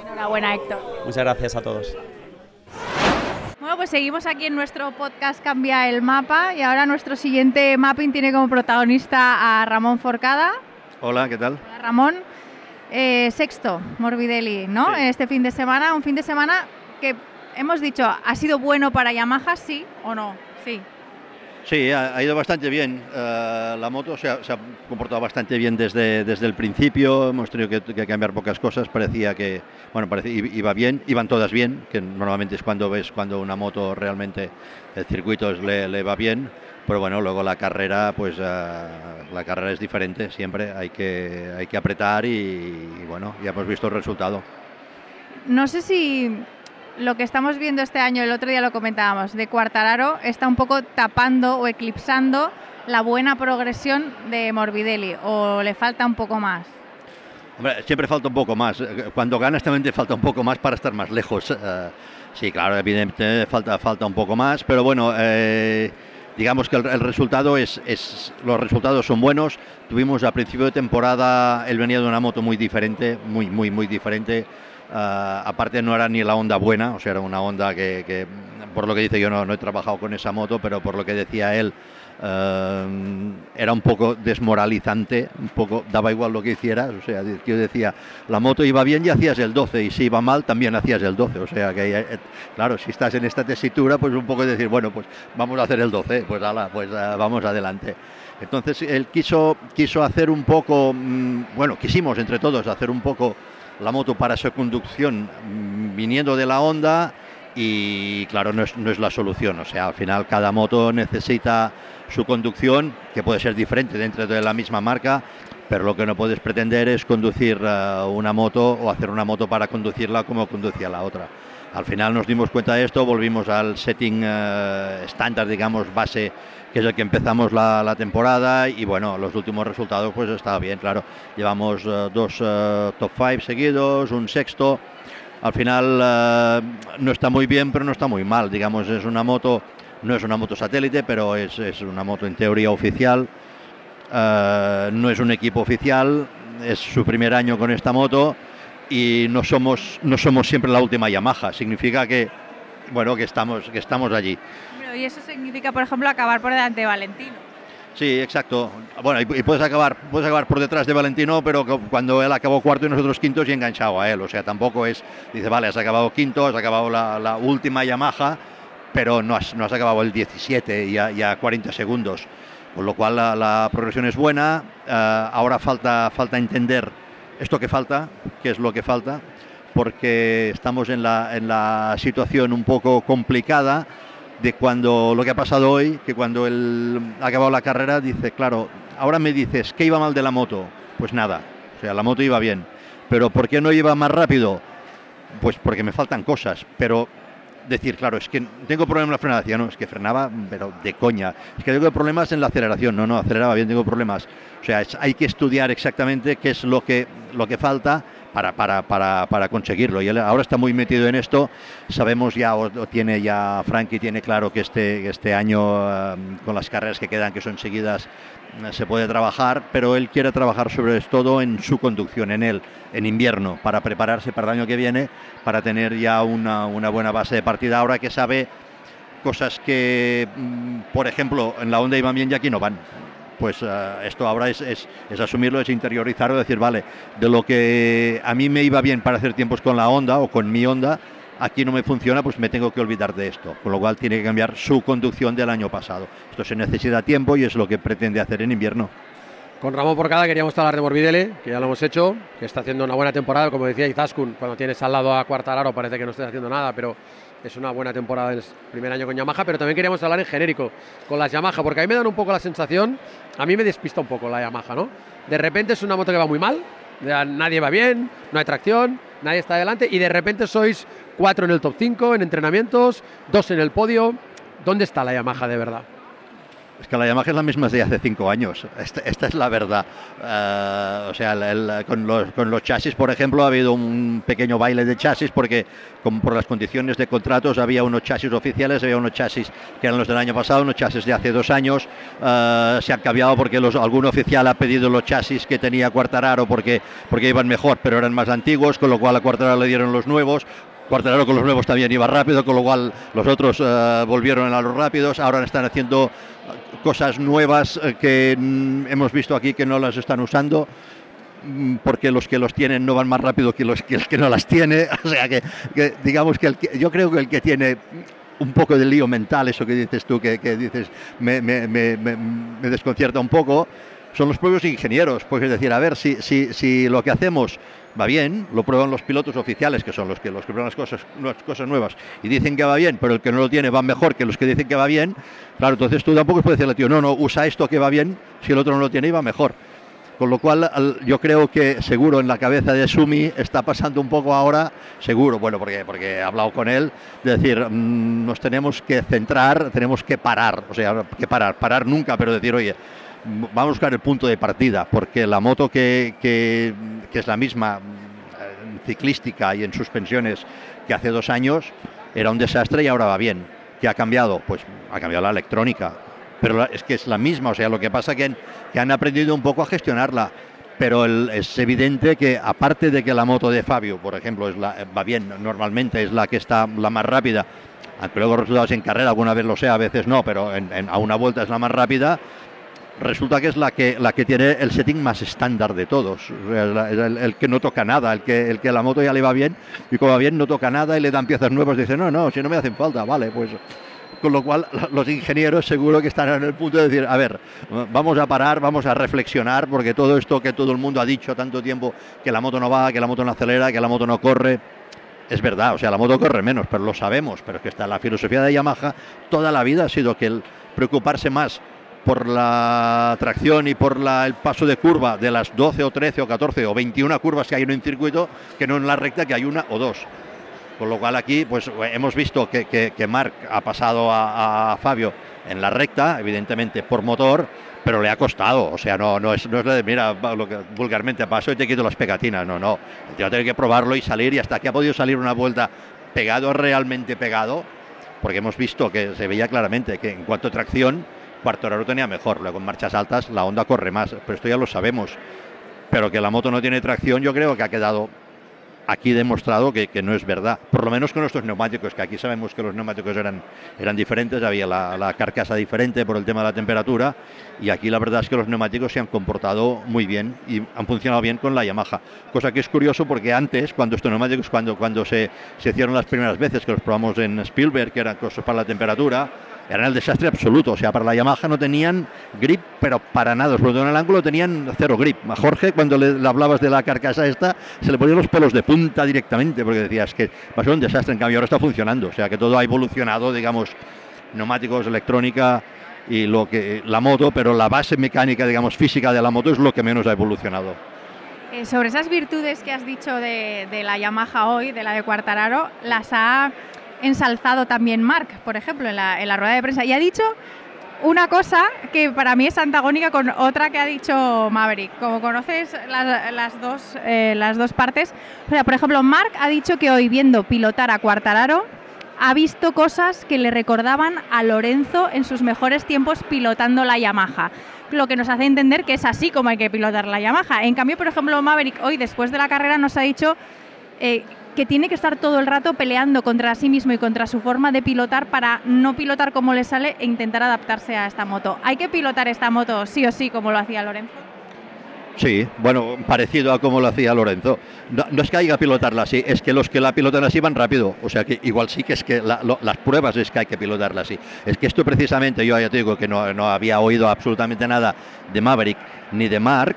Enhorabuena, Héctor. Muchas gracias a todos. Bueno, pues seguimos aquí en nuestro podcast Cambia el Mapa y ahora nuestro siguiente mapping tiene como protagonista a Ramón Forcada. Hola, ¿qué tal? Hola, Ramón. Eh, sexto, Morbidelli, ¿no? Sí. Este fin de semana, un fin de semana que hemos dicho, ¿ha sido bueno para Yamaha, sí o no? Sí. Sí, ha, ha ido bastante bien. Uh, la moto se ha, se ha, comportado bastante bien desde, desde el principio. Hemos tenido que, que, cambiar pocas cosas. Parecía que, bueno, parecía, iba bien, iban todas bien, que normalmente es cuando ves cuando una moto realmente el circuito le, le va bien. Pero bueno, luego la carrera, pues uh, la carrera es diferente siempre. Hay que, hay que apretar y, y bueno, ya hemos visto el resultado. No sé si lo que estamos viendo este año, el otro día lo comentábamos, de Cuartararo está un poco tapando o eclipsando la buena progresión de Morbidelli o le falta un poco más. Hombre, siempre falta un poco más. Cuando ganas también te falta un poco más para estar más lejos. Uh, sí, claro, evidentemente falta, falta un poco más, pero bueno, eh, digamos que el, resultado es, es, los resultados son buenos. Tuvimos a principio de temporada, él venía de una moto muy diferente, muy, muy, muy diferente. Uh, aparte no era ni la onda buena, o sea, era una onda que, que por lo que dice yo no, no, he trabajado con esa moto, pero por lo que decía él, uh, era un poco desmoralizante, un poco daba igual lo que hicieras, o sea, yo decía, la moto iba bien y hacías el 12, y si iba mal también hacías el 12, o sea, que eh, claro, si estás en esta tesitura, pues un poco decir, bueno, pues vamos a hacer el 12, pues ala, pues uh, vamos adelante. Entonces él quiso, quiso hacer un poco, mmm, bueno, quisimos entre todos hacer un poco la moto para su conducción mmm, viniendo de la Honda y claro, no es, no es, la solución. O sea, al final cada moto necesita su conducción, que puede ser diferente dentro de la misma marca, pero lo que no puedes pretender es conducir uh, una moto o hacer una moto para conducirla como conducía la otra. Al final nos dimos cuenta de esto, volvimos al setting uh, estándar, digamos, base, que es el que empezamos la, la, temporada y bueno, los últimos resultados pues estaba bien, claro. Llevamos uh, dos top 5 seguidos, un sexto, al final no está muy bien, pero no está muy mal. Digamos, es una moto, no es una moto satélite, pero es, es una moto en teoría oficial. Uh, no es un equipo oficial, es su primer año con esta moto y no somos, no somos siempre la última Yamaha. Significa que, bueno, que estamos, que estamos allí. Y eso significa, por ejemplo, acabar por delante de Valentino. Sí, exacto. Bueno, y, puedes acabar, puedes acabar por detrás de Valentino, pero cuando él acabó cuarto y nosotros quintos y enganchado a él. O sea, tampoco es, dice, vale, has acabado quinto, has acabado la, la última Yamaha, pero no has, acabado el 17 y a, y a 40 segundos. Con lo cual la, progresión es buena. Uh, ahora falta, falta entender esto que falta, qué es lo que falta, porque estamos en la, en situación un poco complicada de cuando lo que ha pasado hoy, que cuando él ha acabado la carrera dice, claro, ahora me dices, ¿qué iba mal de la moto? Pues nada, o sea, la moto iba bien, pero ¿por qué no iba más rápido? Pues porque me faltan cosas, pero decir, claro, es que tengo problemas en la frenación, no, es que frenaba, pero de coña, es que tengo problemas en la aceleración, no, no, aceleraba bien, tengo problemas, o sea, es, hay que estudiar exactamente qué es lo que, lo que falta para, para, para, para, conseguirlo. Y él ahora está muy metido en esto. Sabemos ya, o, tiene ya, Frankie tiene claro que este, este año, uh, con las carreras que quedan, que son seguidas, uh, se puede trabajar, pero él quiere trabajar sobre todo en su conducción, en él, en invierno, para prepararse para el año que viene, para tener ya una, una buena base de partida. Ahora que sabe cosas que, mm, por ejemplo, en la Honda iban bien y aquí no van pues uh, esto ahora es, es, asumirlo, es interiorizarlo, decir, vale, de lo que a mí me iba bien para hacer tiempos con la onda o con mi onda, aquí no me funciona, pues me tengo que olvidar de esto. Con lo cual tiene que cambiar su conducción del año pasado. Esto se necesita tiempo y es lo que pretende hacer en invierno. Con Ramón Porcada queríamos hablar de Morbidelli, que ya lo hemos hecho, que está haciendo una buena temporada, como decía Izaskun, cuando tienes al lado a Cuartararo parece que no estés haciendo nada, pero es una buena temporada en el primer año con Yamaha, pero también queríamos hablar en genérico con las Yamaha, porque a mí me dan un poco la sensación, a mí me despista un poco la Yamaha, ¿no? De repente es una moto que va muy mal, nadie va bien, no hay tracción, nadie está adelante y de repente sois cuatro en el top 5 en entrenamientos, dos en el podio. ¿Dónde está la Yamaha de verdad? Es que la Yamaha es la misma desde hace cinco años. Esta, esta es la verdad. Uh, o sea, con, los, chasis, por ejemplo, ha habido un pequeño baile de chasis porque por las condiciones de contratos había unos chasis oficiales, había unos chasis que eran los del año pasado, unos chasis de hace dos años. Uh, se han cambiado porque algún oficial ha pedido los chasis que tenía Cuartararo porque, porque iban mejor, pero eran más antiguos, con lo cual a Cuartararo le dieron los nuevos. Cuartararo con los nuevos también iba rápido, con lo cual los otros uh, volvieron a los rápidos. Ahora están haciendo cosas nuevas uh, que mm, hemos visto aquí que no las están usando mm, porque los que los tienen no van más rápido que los que, el que no las tiene. O sea que, que digamos que, el que, yo creo que el que tiene un poco de lío mental, eso que dices tú, que, que dices, me, me, me, me, desconcierta un poco, son los propios ingenieros. Pues es decir, a ver, si, si, si lo que hacemos va bien, lo prueban los pilotos oficiales, que son los que, los que prueban las cosas, las cosas nuevas, y dicen que va bien, pero el que no lo tiene va mejor que los que dicen que va bien, claro, entonces tú tampoco puedes decirle, tío, no, no, usa esto que va bien, si el otro no lo tiene y va mejor. Con lo cual, yo creo que seguro en la cabeza de Sumi está pasando un poco ahora, seguro, bueno, porque, porque he hablado con él, de decir, mmm, nos tenemos que centrar, tenemos que parar, o sea, que parar, parar nunca, pero decir, oye, vamos a buscar el punto de partida, porque la moto que, es la misma en ciclística y en suspensiones que hace dos años era un desastre y ahora va bien. ¿Qué ha cambiado? Pues ha cambiado la electrónica, pero es que es la misma, o sea, lo que pasa que, que han aprendido un poco a gestionarla. Pero es evidente que aparte de que la moto de Fabio, por ejemplo, es la, va bien, normalmente es la que está la más rápida, aunque luego resultados en carrera alguna vez lo sea, a veces no, pero a una vuelta es la más rápida, resulta que es la que, la que tiene el setting más estándar de todos. El, que no toca nada, el que, el que la moto ya le va bien y como va bien no toca nada y le dan piezas nuevas. Dice, no, no, si no me hacen falta, vale, pues. Con lo cual, los ingenieros seguro que están en el punto de decir, a ver, vamos a parar, vamos a reflexionar, porque todo esto que todo el mundo ha dicho tanto tiempo, que la moto no va, que la moto no acelera, que la moto no corre, es verdad, o sea, la moto corre menos, pero lo sabemos, pero es que está la filosofía de Yamaha toda la vida ha sido que el preocuparse más por la tracción y por la, el paso de curva de las 12 o 13 o 14 o 21 curvas que hay en un circuito, que no en la recta que hay una o dos. Con lo cual aquí pues hemos visto que, que, que Marc ha pasado a, a, Fabio en la recta, evidentemente por motor, pero le ha costado. O sea, no, no, es, no es de, mira, lo que vulgarmente paso y te quito las pegatinas. No, no. Te va a tener que probarlo y salir y hasta que ha podido salir una vuelta pegado, realmente pegado, porque hemos visto que se veía claramente que en cuanto a tracción, Cuartararo tenía mejor, luego en marchas altas la Honda corre más, pero esto ya lo sabemos. Pero que la moto no tiene tracción, yo creo que ha quedado aquí demostrado que, no es verdad, por lo menos con nuestros neumáticos, que aquí sabemos que los neumáticos eran, eran diferentes, había la, la, carcasa diferente por el tema de la temperatura, y aquí la verdad es que los neumáticos se han comportado muy bien y han funcionado bien con la Yamaha, cosa que es curioso porque antes, cuando estos neumáticos, cuando, cuando se, se hicieron las primeras veces que los probamos en Spielberg, que eran cosas para la temperatura, eran el desastre absoluto. O sea, para la Yamaha no tenían grip, pero para nada. Sobre todo en el ángulo tenían cero grip. A Jorge, cuando le, hablabas de la carcasa esta, se le ponían los pelos de punta directamente, porque decías que ser un desastre. En cambio, ahora está funcionando. O sea, que todo ha evolucionado, digamos, neumáticos, electrónica y lo que la moto, pero la base mecánica, digamos, física de la moto es lo que menos ha evolucionado. Eh, sobre esas virtudes que has dicho de, de la Yamaha hoy, de la de Cuartararo, las ha ensalzado también Mark, por ejemplo, en la, rueda de prensa. Y ha dicho una cosa que para mí es antagónica con otra que ha dicho Maverick. Como conoces las, dos, eh, las dos partes, o por ejemplo, Mark ha dicho que hoy viendo pilotar a Cuartararo, ha visto cosas que le recordaban a Lorenzo en sus mejores tiempos pilotando la Yamaha. Lo que nos hace entender que es así como hay que pilotar la Yamaha. En cambio, por ejemplo, Maverick hoy, después de la carrera, nos ha dicho eh, que tiene que estar todo el rato peleando contra sí mismo y contra su forma de pilotar para no pilotar como le sale e intentar adaptarse a esta moto. ¿Hay que pilotar esta moto sí o sí como lo hacía Lorenzo? Sí, bueno, parecido a como lo hacía Lorenzo. No, es que haya que pilotarla así, es que los que la pilotan así van rápido. O sea que igual sí que es que las pruebas es que hay que pilotarla así. Es que esto precisamente, yo ya te digo que no, no había oído absolutamente nada de Maverick ni de Mark.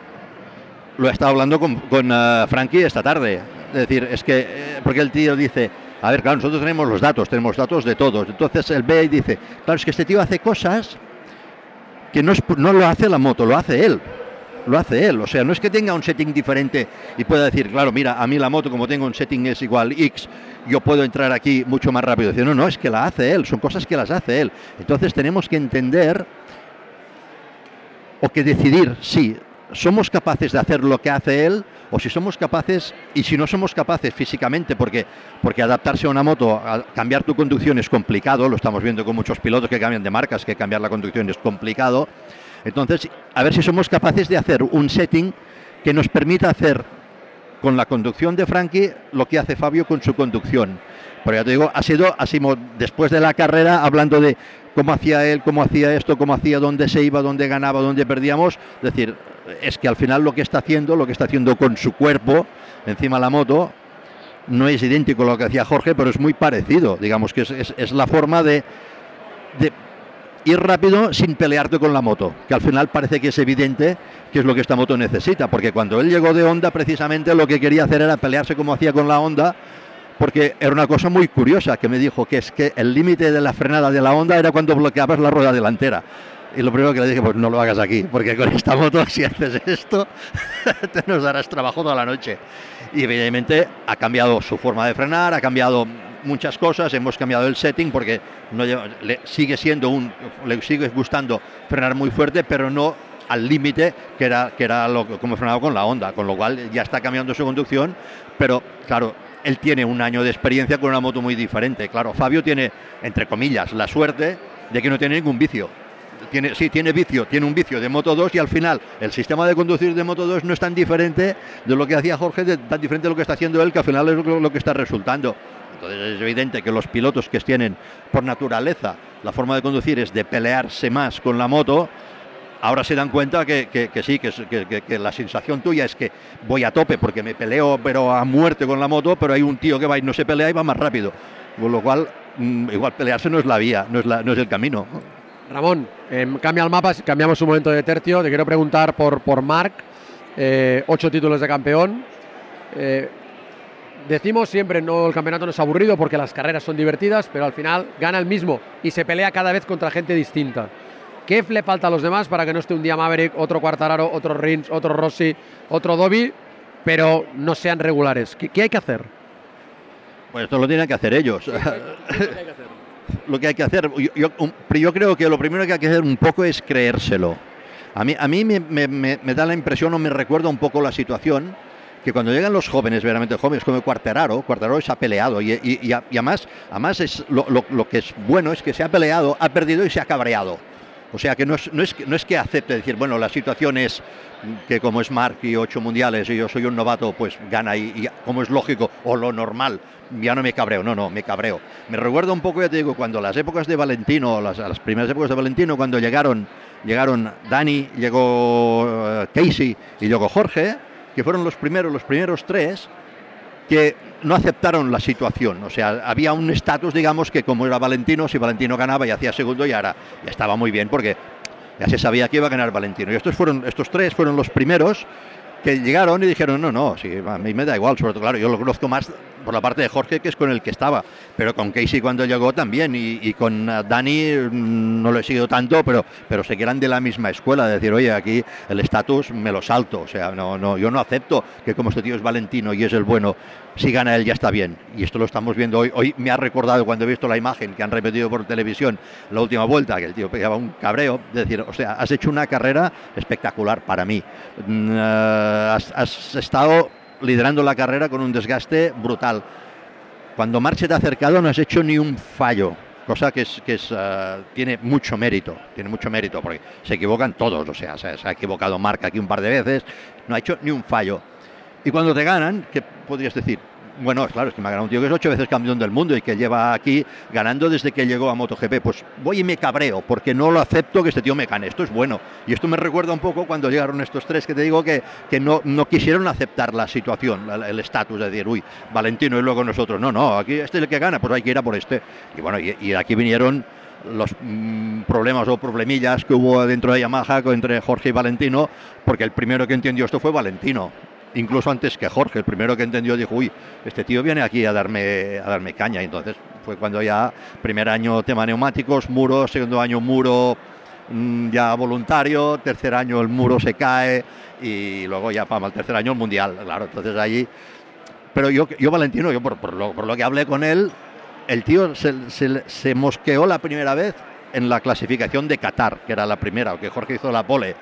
Lo he estado hablando con, con uh, Frankie esta tarde. Es decir, es que, eh, porque el tío dice, A ver, claro, nosotros tenemos los datos, tenemos datos de todos. Entonces él ve y dice, claro, es que este tío hace cosas que no, es, no lo hace la moto, lo hace él. Lo hace él, o sea, no es que tenga un setting diferente y pueda decir, claro, mira, a mí la moto como tengo un setting es igual X, yo puedo entrar aquí mucho más rápido. Dice, no, no, es que la hace él, son cosas que las hace él. Entonces tenemos que entender o que decidir si somos capaces de hacer lo que hace él o si somos capaces y si no somos capaces físicamente porque porque adaptarse a una moto a cambiar tu conducción es complicado lo estamos viendo con muchos pilotos que cambian de marcas que cambiar la conducción es complicado entonces a ver si somos capaces de hacer un setting que nos permita hacer con la conducción de Frankie lo que hace Fabio con su conducción pero ya te digo ha sido así después de la carrera hablando de cómo hacía él, cómo hacía esto, cómo hacía, dónde se iba, dónde ganaba, dónde perdíamos. Es decir, es que al final lo que está haciendo, lo que está haciendo con su cuerpo encima de la moto, no es idéntico a lo que hacía Jorge, pero es muy parecido. Digamos que es, la forma de, de, ir rápido sin pelearte con la moto, que al final parece que es evidente que es lo que esta moto necesita, porque cuando él llegó de Honda, precisamente lo que quería hacer era pelearse como hacía con la Honda porque era una cosa muy curiosa que me dijo que es que el límite de la frenada de la Honda era cuando bloqueabas la rueda delantera. Y lo primero que le dije, pues no lo hagas aquí, porque con esta moto si haces esto, te nos darás trabajo toda la noche. Y evidentemente ha cambiado su forma de frenar, ha cambiado muchas cosas, hemos cambiado el setting porque no le sigue siendo un, le sigue gustando frenar muy fuerte, pero no al límite que era, que era lo como frenaba con la Honda, con lo cual ya está cambiando su conducción, pero claro, él tiene un año de experiencia con una moto muy diferente. Claro, Fabio tiene, entre comillas, la suerte de que no tiene ningún vicio. Tiene, sí, tiene vicio, tiene un vicio de Moto 2 y al final el sistema de conducir de Moto 2 no es tan diferente de lo que hacía Jorge, de, tan diferente de lo que está haciendo él, que al final es lo, que está resultando. Entonces es evidente que los pilotos que tienen por naturaleza la forma de conducir es de pelearse más con la moto, ahora se dan cuenta que, que, que sí, que, que, la sensación tuya es que voy a tope porque me peleo pero a muerte con la moto, pero hay un tío que va y no se pelea y va más rápido. Con lo cual, mmm, igual pelearse no es la vía, no es, la, no es el camino. Ramón, eh, cambia el mapa, cambiamos un momento de tercio. Te quiero preguntar por, por Marc, eh, ocho títulos de campeón. Eh, decimos siempre, no, el campeonato no es aburrido porque las carreras son divertidas, pero al final gana el mismo y se pelea cada vez contra gente distinta. ¿Qué le falta a los demás para que no esté un día Maverick, otro Quartararo, otro Rins, otro Rossi, otro Dobby, pero no sean regulares? ¿Qué, qué hay que hacer? Pues esto lo tienen que hacer ellos. ¿Qué, qué hay que hacer? Lo que hay que hacer, yo, yo, creo que lo primero que hay que hacer un poco es creérselo. A mí, a mí me, me, da la impresión o me recuerda un poco la situación que cuando llegan los jóvenes, verdaderamente jóvenes, como Cuarteraro, Cuarteraro se ha peleado y, y, y además, además es lo, lo, lo, que es bueno es que se ha peleado, ha perdido y se ha cabreado. O sea que no es, no es, no es que acepte decir, bueno, la situación es que como es Mark y ocho mundiales y yo soy un novato, pues gana y, como es lógico o lo normal, ya no me cabreo, no, no, me cabreo. Me recuerda un poco, ya te digo, cuando las épocas de Valentino, las, las primeras épocas de Valentino, cuando llegaron, llegaron Dani, llegó uh, Casey y llegó Jorge, que fueron los primeros, los primeros tres, que no aceptaron la situación. O sea, había un estatus, digamos, que como era Valentino, si Valentino ganaba y hacía segundo, ya, era, ya estaba muy bien, porque ya se sabía que iba a ganar Valentino. Y estos, fueron, estos tres fueron los primeros que llegaron y dijeron, no, no, a mí me da igual, sobre todo, claro, yo lo conozco más por la parte de Jorge, que es con el que estaba, pero con Casey cuando llegó también, y, con Dani mm, no lo he seguido tanto, pero, pero sé que eran de la misma escuela, de decir, oye, aquí el estatus me lo salto, o sea, no, no, yo no acepto que como este tío es Valentino y es el bueno, si gana él ya está bien, y esto lo estamos viendo hoy, hoy me ha recordado cuando he visto la imagen que han repetido por televisión la última vuelta, que el tío pegaba un cabreo, de decir, o sea, has hecho una carrera espectacular para mí, uh, has, has estado liderando la carrera con un desgaste brutal. Cuando Marche te ha acercado no has hecho ni un fallo, cosa que, uh, tiene mucho mérito, tiene mucho mérito, porque se equivocan todos, o sea, se, se, ha equivocado Marca aquí un par de veces, no ha hecho ni un fallo. Y cuando te ganan, ¿qué podrías decir? Bueno, claro, es que me ha ganado un tío que es ocho veces campeón del mundo y que lleva aquí ganando desde que llegó a MotoGP. Pues voy y me cabreo porque no lo acepto que este tío me gane. Esto es bueno. Y esto me recuerda un poco cuando llegaron estos tres que te digo que, que no, no quisieron aceptar la situación, el estatus de decir, uy, Valentino y luego nosotros. No, no, aquí este es el que gana, pues hay que ir a por este. Y bueno, y, aquí vinieron los mmm, problemas o problemillas que hubo dentro de Yamaha entre Jorge y Valentino, porque el primero que entendió esto fue Valentino incluso antes que Jorge. El primero que entendió dijo, uy, este tío viene aquí a darme, a darme caña. Entonces fue cuando ya, primer año tema neumáticos, muro, segundo año muro mm, ya voluntario, tercer año el muro se cae y luego ya para el tercer año el mundial, claro, entonces allí... Pero yo, yo Valentino, yo por, por, lo, por lo que hablé con él, el tío se, se, se mosqueó la primera vez en la clasificación de Qatar, que era la primera, que Jorge hizo la pole.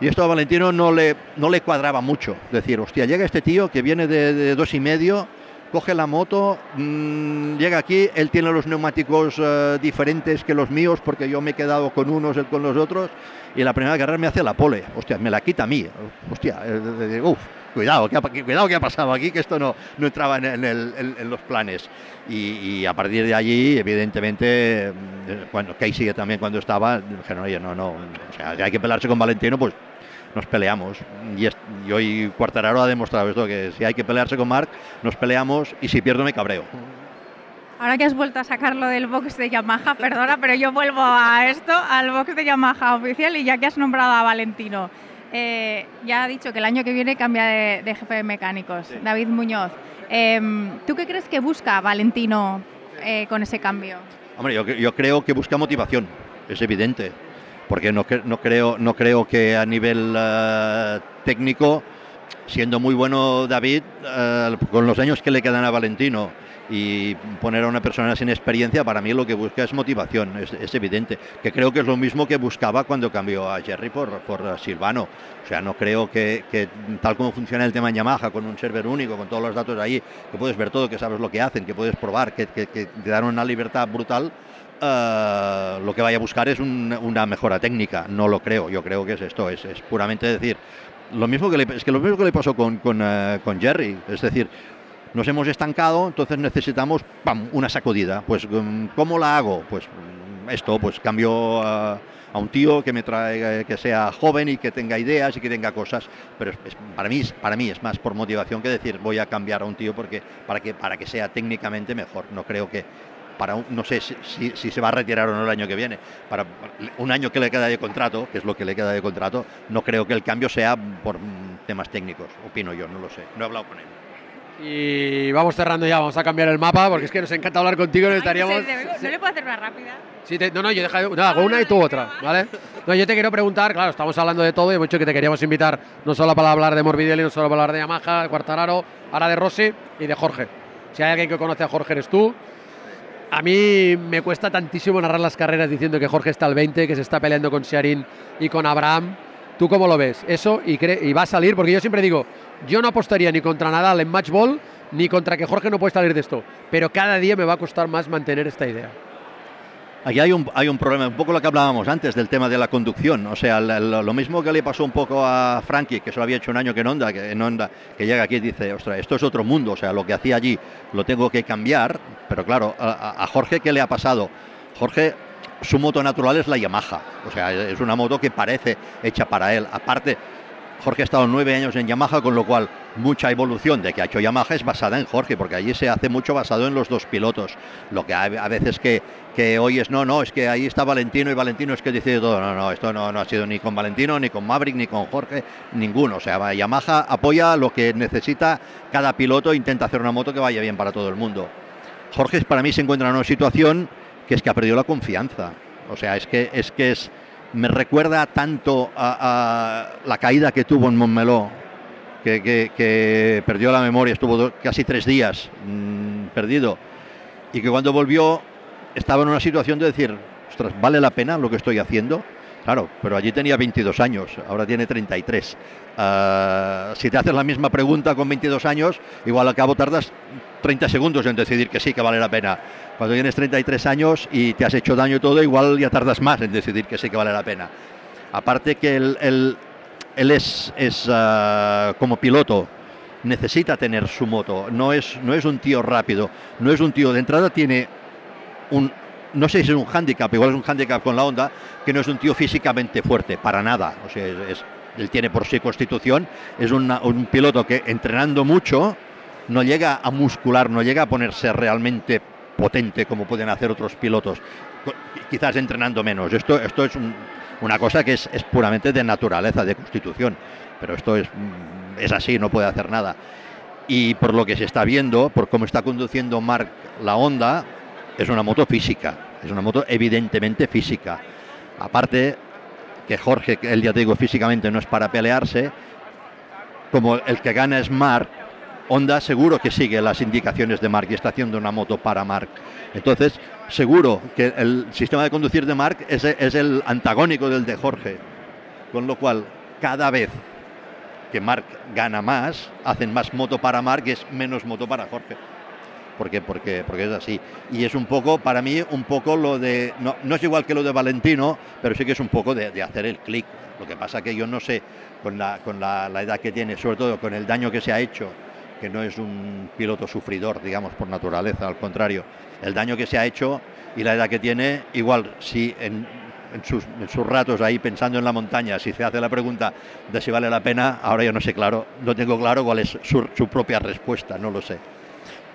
Y esto a Valentino no le, no le cuadraba mucho. Decir, hostia, llega este tío que viene de, dos y medio, coge la moto, mmm, llega aquí, él tiene los neumáticos uh, diferentes que los míos, porque yo me he quedado con unos, él con los otros, y la primera carrera me hace la pole. Hostia, me la quita a mí. Hostia, eh, uff, cuidado, ¿qué ha, cuidado que ha pasado aquí, que esto no, no entraba en, los planes. Y, a partir de allí, evidentemente, cuando Casey también cuando estaba, dijeron, oye, no, no, o sea, hay que pelarse con Valentino, pues nos peleamos. Y, es, y, hoy Cuartararo ha demostrado esto, que si hay que pelearse con Marc, nos peleamos y si pierdo me cabreo. Ahora que has vuelto a sacarlo del box de Yamaha, perdona, pero yo vuelvo a esto, al box de Yamaha oficial y ya que has nombrado a Valentino. Eh, ya ha dicho que el año que viene cambia de, de jefe de mecánicos, sí. David Muñoz. Eh, ¿Tú qué crees que busca Valentino eh, con ese cambio? Hombre, yo, yo, creo que busca motivación, es evidente, porque no, no, creo, no creo que a nivel uh, técnico, siendo muy bueno David, uh, con los años que le quedan a Valentino, y poner a una persona sin experiencia, para mí lo que busca es motivación, es, es, evidente. Que creo que es lo mismo que buscaba cuando cambió a Jerry por, por Silvano. O sea, no creo que, tal como funciona el tema en Yamaha, con un server único, con todos los datos ahí, que puedes ver todo, que sabes lo que hacen, que puedes probar, que te dan una libertad brutal, Uh, lo que vaya a buscar es un, una mejora técnica. No lo creo. Yo creo que es esto. Es, es puramente decir lo mismo que le, es que lo mismo que le pasó con, con, uh, con Jerry. Es decir, nos hemos estancado, entonces necesitamos ¡pam! una sacudida. Pues, ¿cómo la hago? Pues esto, pues cambio a, a, un tío que me trae, que sea joven y que tenga ideas y que tenga cosas. Pero es, para, mí, para mí es más por motivación que decir voy a cambiar a un tío porque, para, que, para que sea técnicamente mejor. No creo que para un, no sé si, si, si, se va a retirar o no el año que viene, para un año que le queda de contrato, que es lo que le queda de contrato, no creo que el cambio sea por temas técnicos, opino yo, no lo sé, no he hablado con él. Y vamos cerrando ya, vamos a cambiar el mapa porque es que nos encanta hablar contigo. Necesitaríamos. Ay, no, sé, ¿No le puedo hacer una rápida? Sí, te, no, no, yo deja, no, hago una y tú otra, ¿vale? No, yo te quiero preguntar, claro, estamos hablando de todo y hemos dicho que te queríamos invitar no solo para hablar de Morbidelli, no solo para hablar de Yamaha, de Cuartararo, ahora de Rossi y de Jorge. Si hay alguien que conoce a Jorge eres tú. A mí me cuesta tantísimo narrar las carreras diciendo que Jorge está al 20, que se está peleando con Sharin y con Abraham. ¿Tú cómo lo ves? Eso y, y va a salir, porque yo siempre digo, yo no apostaría ni contra Nadal en match ball, ni contra que Jorge no puede salir de esto. Pero cada día me va a costar más mantener esta idea. Aquí hay un, hay un problema, un poco lo que hablábamos antes del tema de la conducción. O sea, lo, mismo que le pasó un poco a Frankie, que se lo había hecho un año que en Honda, que, en Honda, que llega aquí y dice, ostras, esto es otro mundo. O sea, lo que hacía allí lo tengo que cambiar. Pero claro, a, a Jorge, ¿qué le ha pasado? Jorge, su moto natural es la Yamaha. O sea, es una moto que parece hecha para él. Aparte, Jorge ha estado nueve años en Yamaha, con lo cual mucha evolución de que ha hecho Yamaha es basada en Jorge, porque allí se hace mucho basado en los dos pilotos. Lo que a veces que, que hoy es, no, no, es que ahí está Valentino y Valentino es que dice todo. No, no, esto no, no ha sido ni con Valentino, ni con Maverick, ni con Jorge, ninguno. O sea, Yamaha apoya lo que necesita cada piloto, intenta hacer una moto que vaya bien para todo el mundo. Jorge para mí se encuentra en una situación que es que ha perdido la confianza. O sea, es que es, que es me recuerda tanto a, la caída que tuvo en Montmeló, que, perdió la memoria, estuvo casi tres días mmm, perdido, y que cuando volvió estaba en una situación de decir, ostras, ¿vale la pena lo que estoy haciendo? Claro, pero allí tenía 22 años, ahora tiene 33. Uh, si te haces la misma pregunta con 22 años, igual al cabo tardas 30 segundos en decidir que sí, que vale la pena. Cuando tienes 33 años y te has hecho daño y todo, igual ya tardas más en decidir que sí, que vale la pena. Aparte que él, él, él es, es uh, como piloto, necesita tener su moto, no es, no es un tío rápido, no es un tío de entrada, tiene un, no sé si es un hándicap, igual es un hándicap con la onda, que no es un tío físicamente fuerte, para nada. O sea, es, es, él tiene por sí constitución, es un piloto que entrenando mucho no llega a muscular, no llega a ponerse realmente potente como pueden hacer otros pilotos, quizás entrenando menos. Esto, esto es un, una cosa que es, es puramente de naturaleza, de constitución. Pero esto es, mm, es así, no puede hacer nada. Y por lo que se está viendo, por cómo está conduciendo Mark la Honda, es una moto física, es una moto evidentemente física. Aparte que Jorge, él ya te digo físicamente no es para pelearse, como el que gana es Mark, Honda seguro que sigue las indicaciones de Mark y está haciendo una moto para Mark. Entonces, seguro que el sistema de conducir de Mark es, es el antagónico del de Jorge. Con lo cual, cada vez que Mark gana más, hacen más moto para Mark y es menos moto para Jorge. Porque, porque, porque es así. Y es un poco, para mí, un poco lo de. No, es igual que lo de Valentino, pero sí que es un poco de, hacer el clic. Lo que pasa que yo no sé, con, la, con la, la edad que tiene, sobre todo con el daño que se ha hecho, que no es un piloto sufridor, digamos, por naturaleza, al contrario, el daño que se ha hecho y la edad que tiene, igual si en, en, sus, ratos ahí pensando en la montaña, si se hace la pregunta de si vale la pena, ahora yo no sé claro, no tengo claro cuál es su propia respuesta, no lo sé.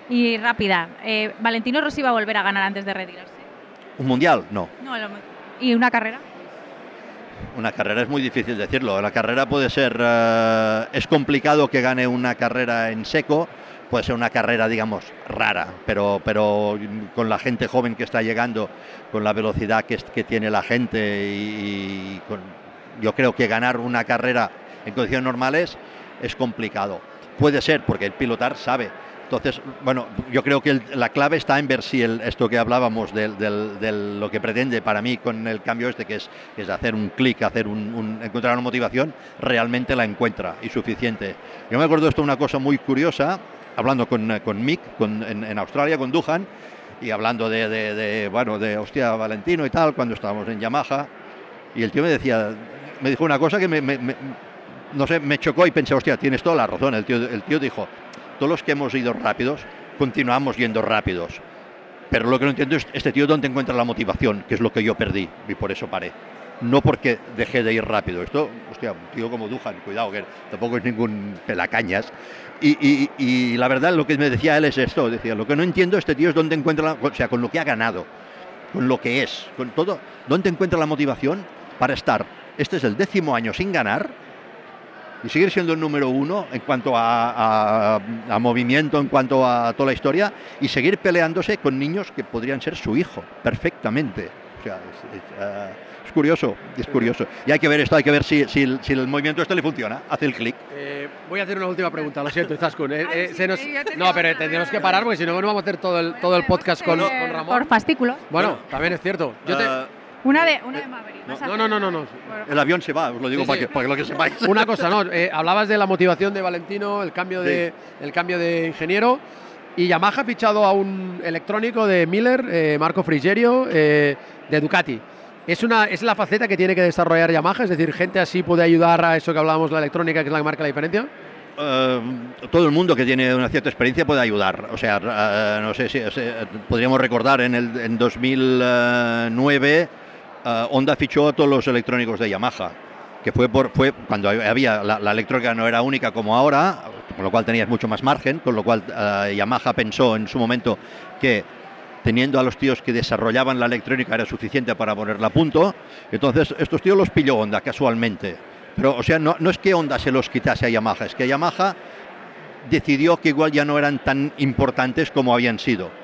Y rápida, eh, ¿Valentino Rossi va a volver a ganar antes de retirarse? ¿Un mundial? No. no ¿Y una carrera? Una carrera es muy difícil decirlo. La carrera puede ser. Uh, es complicado que gane una carrera en seco. Puede ser una carrera, digamos, rara, pero, pero con la gente joven que está llegando, con la velocidad que, que tiene la gente, y, y con, yo creo que ganar una carrera en condiciones normales es complicado. Puede ser, porque el pilotar sabe, entonces, bueno, yo creo que la clave está en ver si esto que hablábamos de, lo que pretende para mí con el cambio este, que es, es hacer un clic, hacer encontrar una motivación, realmente la encuentra y suficiente. Yo me acuerdo de esto una cosa muy curiosa, hablando con, con Mick con, en, Australia, con Duhan, y hablando de, bueno, de hostia Valentino y tal, cuando estábamos en Yamaha, y el tío me decía, me dijo una cosa que me no sé, me chocó y pensé, hostia, tienes toda la razón. El tío, el tío dijo, todos los que hemos ido rápidos, continuamos yendo rápidos. Pero lo que no entiendo es este tío dónde encuentra la motivación, que es lo que yo perdí y por eso paré. No porque dejé de ir rápido. Esto, hostia, un tío como Dujan, cuidado, que tampoco es ningún pelacañas. Y, y, y, la verdad, lo que me decía él es esto: decía, lo que no entiendo este tío es dónde encuentra, la, o sea, con lo que ha ganado, con lo que es, con todo, dónde encuentra la motivación para estar. Este es el décimo año sin ganar y seguir siendo el número uno en cuanto a, a, a, movimiento, en cuanto a toda la historia, y seguir peleándose con niños que podrían ser su hijo, perfectamente. O sea, es, es, uh, es curioso, es curioso. Y hay que ver esto, hay que ver si, si, si el movimiento este le funciona, hace el clic. Eh, voy a hacer una última pregunta, lo siento, Zaskun. Eh, eh, nos... No, pero tenemos que parar porque si no, no vamos a hacer todo el, todo el podcast con, con Ramón. Por fascículo. Bueno, bueno, también es cierto. Yo te... Una de, una de Maverick. No, no, no, no, no. El avión se va, os lo digo sí, para, sí. Que, para, Que, lo que sepáis. Una cosa, ¿no? Eh, hablabas de la motivación de Valentino, el cambio de, sí. el cambio de ingeniero. Y Yamaha ha fichado a un electrónico de Miller, eh, Marco Frigerio, eh, de Ducati. Es, una, es la faceta que tiene que desarrollar Yamaha, es decir, gente así puede ayudar a eso que hablábamos, la electrónica, que es la que marca la diferencia. Uh, todo el mundo que tiene una cierta experiencia puede ayudar. O sea, uh, no sé si o sea, podríamos recordar en, el, en 2009 uh, Honda fichó a todos los electrónicos de Yamaha, que fue, por, cuando había la, electrónica no era única como ahora, con lo cual tenías mucho más margen, con lo cual uh, Yamaha pensó en su momento que teniendo a los tíos que desarrollaban la electrónica era suficiente para ponerla a punto. Entonces, estos tíos los pilló Honda casualmente. Pero, o sea, no, no es que Honda se los quitase a Yamaha, es que Yamaha decidió que igual ya no eran tan importantes como habían sido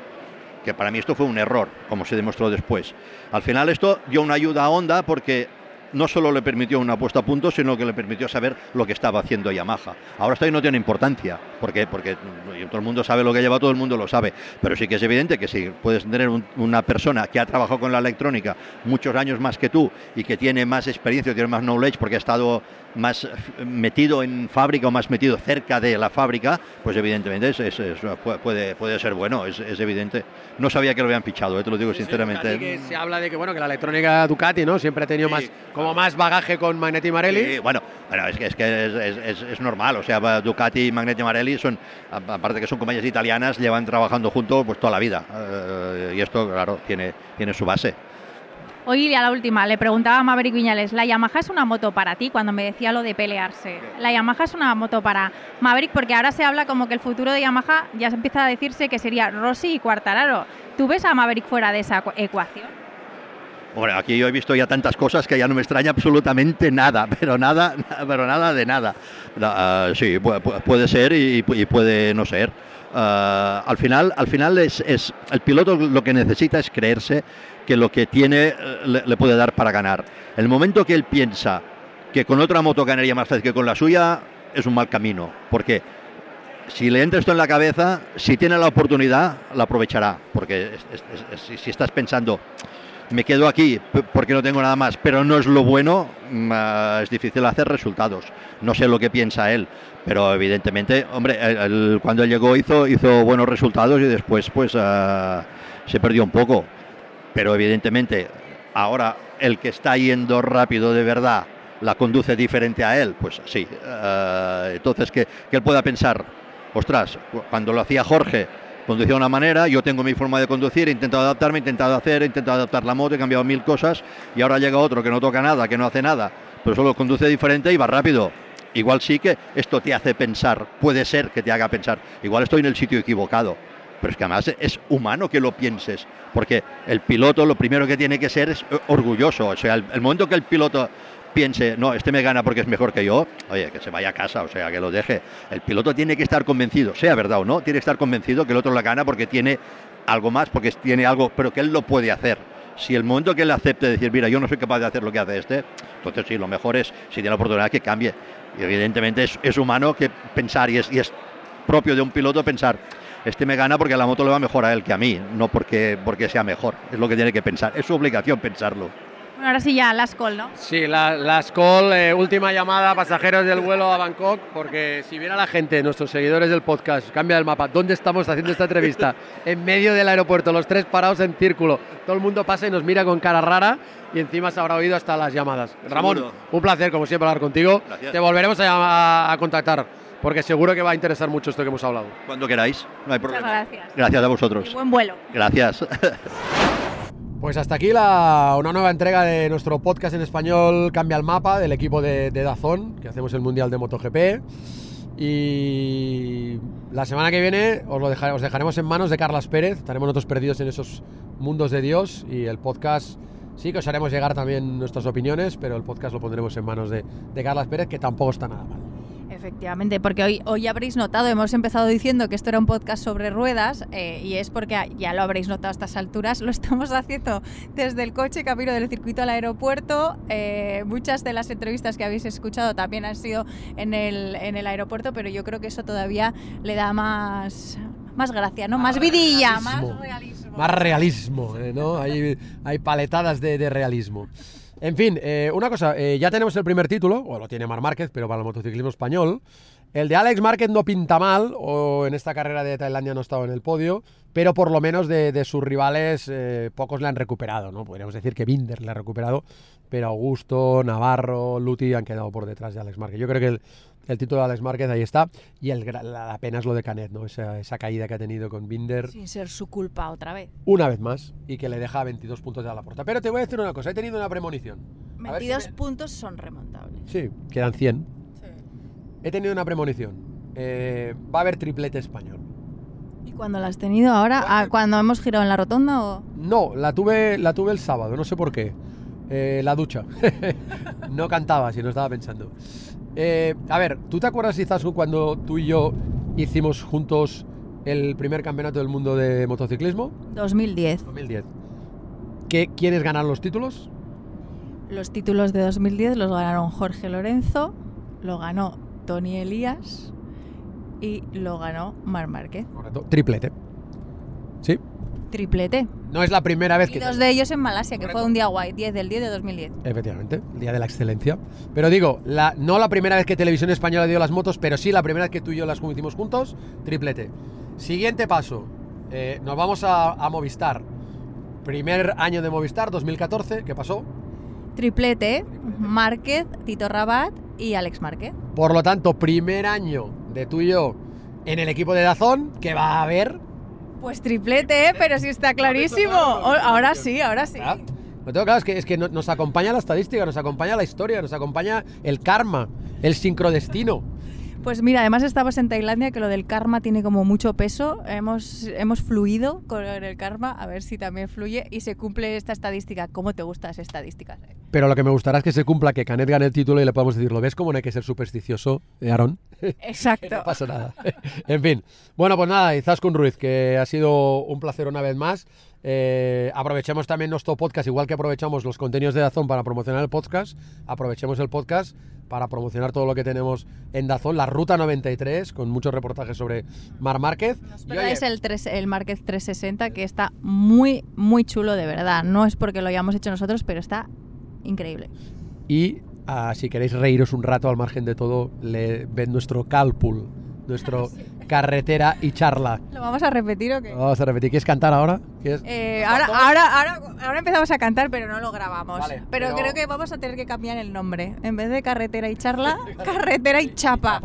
que para mí esto fue un error, como se demostró después. Al final esto dio una ayuda a Honda porque no solo le permitió una puesta a punto, sino que le permitió saber lo que estaba haciendo Yamaha. Ahora esto no tiene importancia. Porque todo el mundo sabe lo que lleva, todo el mundo lo sabe, pero sí que es evidente que si puedes tener un, una persona que ha trabajado con la electrónica muchos años más que tú y que tiene más experiencia, tiene más knowledge porque ha estado más metido en fábrica o más metido cerca de la fábrica, pues evidentemente es, es, es, puede, puede ser bueno, es, evidente. No sabía que lo habían fichado, eh, te lo digo sí, sinceramente. Sí, se habla de que bueno que la electrónica Ducati no siempre ha tenido sí. más como más bagaje con Magneti Marelli. Sí, bueno, bueno, es que es, que es, normal, o sea, Ducati y Magneti Marelli son, aparte que son compañías italianas, llevan trabajando juntos pues toda la vida. Uh, y esto, claro, tiene, tiene su base. Oye, a la última, le preguntaba a Maverick Viñales, ¿la Yamaha es una moto para ti? Cuando me decía lo de pelearse. ¿La Yamaha es una moto para Maverick? Porque ahora se habla como que el futuro de Yamaha ya se empieza a decirse que sería Rossi y Quartararo. ¿Tú ves a Maverick fuera de esa ecuación? Bueno, aquí yo he visto ya tantas cosas que ya no me extraña absolutamente nada, pero nada, pero nada de nada. Uh, sí, puede ser y, y puede no ser. Uh, al final, al final es, es, el piloto lo que necesita es creerse que lo que tiene le, le, puede dar para ganar. El momento que él piensa que con otra moto ganaría más fácil que con la suya, es un mal camino. Porque si le entra esto en la cabeza, si tiene la oportunidad, la aprovechará. Porque si estás pensando, me quedo aquí porque no tengo nada más, pero no es lo bueno, uh, es difícil hacer resultados. No sé lo que piensa él, pero evidentemente, hombre, cuando él llegó hizo, hizo buenos resultados y después pues uh, se perdió un poco. Pero evidentemente, ahora el que está yendo rápido de verdad la conduce diferente a él, pues sí. Uh, entonces, que, que él pueda pensar, ostras, cuando lo hacía Jorge, conducía de una manera, yo tengo mi forma de conducir, he intentado adaptarme, he intentado hacer, he intentado adaptar la moto, he cambiado mil cosas y ahora llega otro que no toca nada, que no hace nada, pero solo conduce diferente y va rápido. Igual sí que esto te hace pensar, puede ser que te haga pensar, igual estoy en el sitio equivocado, pero es que además es humano que lo pienses, porque el piloto lo primero que tiene que ser es orgulloso, o sea, el, momento que el piloto piense, no, este me gana porque es mejor que yo, oye, que se vaya a casa, o sea, que lo deje. El piloto tiene que estar convencido, sea verdad o no, tiene que estar convencido que el otro la gana porque tiene algo más, porque tiene algo, pero que él lo puede hacer. Si el momento que él acepte decir, mira, yo no soy capaz de hacer lo que hace este, entonces sí, lo mejor es, si tiene la oportunidad, que cambie. Y evidentemente es, es humano que pensar, y es, y es propio de un piloto pensar, este me gana porque la moto le va mejor a él que a mí, no porque, porque sea mejor. Es lo que tiene que pensar. Es su obligación pensarlo. Bueno, ahora sí ya, las call, ¿no? Sí, la, las call, eh, última llamada, pasajeros del vuelo a Bangkok, porque si viera la gente, nuestros seguidores del podcast, cambia el mapa, ¿dónde estamos haciendo esta entrevista? en medio del aeropuerto, los tres parados en círculo, todo el mundo pasa y nos mira con cara rara y encima se habrá oído hasta las llamadas. Ramón, Seguro. un placer, como siempre, hablar contigo. Gracias. Te volveremos a contactar, porque seguro que va a interesar mucho esto que hemos hablado. Cuando queráis, no hay Muchas problema. gracias. Gracias a Y vosotros. buen vuelo. Gracias. Pues hasta aquí la, una nueva entrega de nuestro podcast en español Cambia el Mapa del equipo de, de Dazón, que hacemos el Mundial de MotoGP. Y la semana que viene os, lo deja- os dejaremos en manos de Carlas Pérez. Estaremos nosotros perdidos en esos mundos de Dios y el podcast sí que os haremos llegar también nuestras opiniones, pero el podcast lo pondremos en manos de, de Carlas Pérez, que tampoco está nada mal. Efectivamente, porque hoy, hoy habréis notado, hemos empezado diciendo que esto era un podcast sobre ruedas eh, y es porque ya lo habréis notado a estas alturas, lo estamos haciendo desde el coche camino del circuito al aeropuerto. eh, muchas de las entrevistas que habéis escuchado también han sido en el, en el aeropuerto, pero yo creo que eso todavía le da más, más gracia, ¿no? Más vidilla, más realismo. realismo. Más realismo, eh, ¿no? Hay, hay paletadas de, de realismo. En fin, eh, una cosa, eh, ya tenemos el primer título, o lo tiene Mar Márquez, pero para el motociclismo español. El de Alex Márquez no pinta mal, o en esta carrera de Tailandia no ha estado en el podio, pero por lo menos de, sus rivales eh, pocos le han recuperado, ¿no? Podríamos decir que Binder le ha recuperado, pero Augusto, Navarro, Luti han quedado por detrás de Alex Márquez. Yo creo que el, el título de Alex Márquez ahí está, y el, gra- la, la pena es lo de Canet, ¿no? Esa, esa caída que ha tenido con Binder Sin ser su culpa otra vez. una vez más y que le deja 22 puntos de la puerta. Pero te voy a decir una cosa, he tenido una premonición. A ver si 22 me- puntos son remontables. Sí, quedan 100. He tenido una premonición. Eh, va a haber triplete español. ¿Y cuándo la has tenido ahora? Ah, ¿Cuando hemos girado en la rotonda o...? No, la tuve, la tuve el sábado, no sé por qué. Eh, la ducha. no cantaba, si no estaba pensando. Eh, a ver, ¿tú te acuerdas, Izaskun, cuando tú y yo hicimos juntos el primer campeonato del mundo de motociclismo? 2010. 2010. ¿Qué, ¿Quiénes ganaron los títulos? Los títulos de 2010 los ganaron Jorge Lorenzo, lo ganó Tony Elías y lo ganó Mar Márquez. Correcto. Triplete. Sí. Triplete. No es la primera vez Y que... dos de ellos en Malasia, que fue un día guay, 10 del 10 de 2010. Efectivamente, el Día de la Excelencia. Pero digo, la, no la primera vez que Televisión Española dio las motos, pero sí la primera vez que tú y yo las hicimos juntos, triplete. Siguiente paso, eh, nos vamos a, a Movistar. Primer año de Movistar, 2014, ¿qué pasó? Triplete, Márquez, Tito Rabat y Alex Márquez. Por lo tanto, primer año de tú y yo en el equipo de Dazón, que va a haber... Pues triplete, ¿eh? pero sí está clarísimo. Ahora sí, ahora sí. Lo tengo claro, es que, es que no- nos acompaña la estadística, nos acompaña la historia, nos acompaña el karma, el sincrodestino. Pues mira, además estamos en Tailandia, que lo del karma tiene como mucho peso. Hemos, hemos fluido con el karma, a ver si también fluye y se cumple esta estadística. ¿Cómo te gustan esas estadísticas? Pero lo que me gustará es que se cumpla, que Canet gane el título y le podamos decir, ¿lo ves como no hay que ser supersticioso, eh, Aarón? Exacto. no pasa nada. en fin. Bueno, pues nada, Izaskun Ruiz, que ha sido un placer una vez más. Eh, aprovechemos también nuestro podcast, igual que aprovechamos los contenidos de Dazón para promocionar el podcast, aprovechemos el podcast para promocionar todo lo que tenemos en Dazón, la Ruta 93, con muchos reportajes sobre Mar Márquez. Pero es el, el Márquez 360, que está muy, muy chulo de verdad. No es porque lo hayamos hecho nosotros, pero está increíble. Y ah, si queréis reíros un rato al margen de todo, le, ven nuestro Calpool, nuestro carretera y charla. ¿Lo vamos a repetir o qué? Lo vamos a repetir. ¿Quieres cantar ahora? Eh, ahora, ahora, ahora, ahora, empezamos a cantar, pero no lo grabamos. pero, creo que vamos a tener que cambiar el nombre. En vez de carretera y charla, carretera y chapa.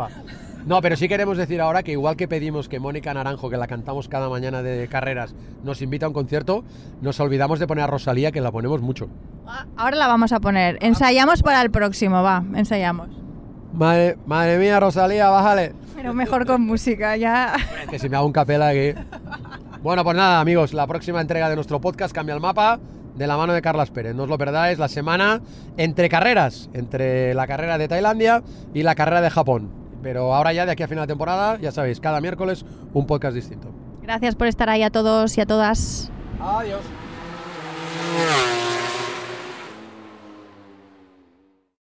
No, pero sí queremos decir ahora que igual que pedimos que Mónica Naranjo, que la cantamos cada mañana de carreras, nos invita a un concierto, nos olvidamos de poner a Rosalía, que la ponemos mucho. Ah, ahora la vamos a poner. Ensayamos para el próximo, va, ensayamos. Madre, madre mía, Rosalía, bájale. Pero mejor con música, ya. que si me hago un capela aquí. Bueno, pues nada, amigos, la próxima entrega de nuestro podcast cambia el mapa de la mano de Carlas Pérez. No os lo perdáis, la semana entre carreras, entre la carrera de Tailandia y la carrera de Japón. Pero ahora ya de aquí a final de temporada, ya sabéis, cada miércoles un podcast distinto. Gracias por estar ahí a todos y a todas. Adiós.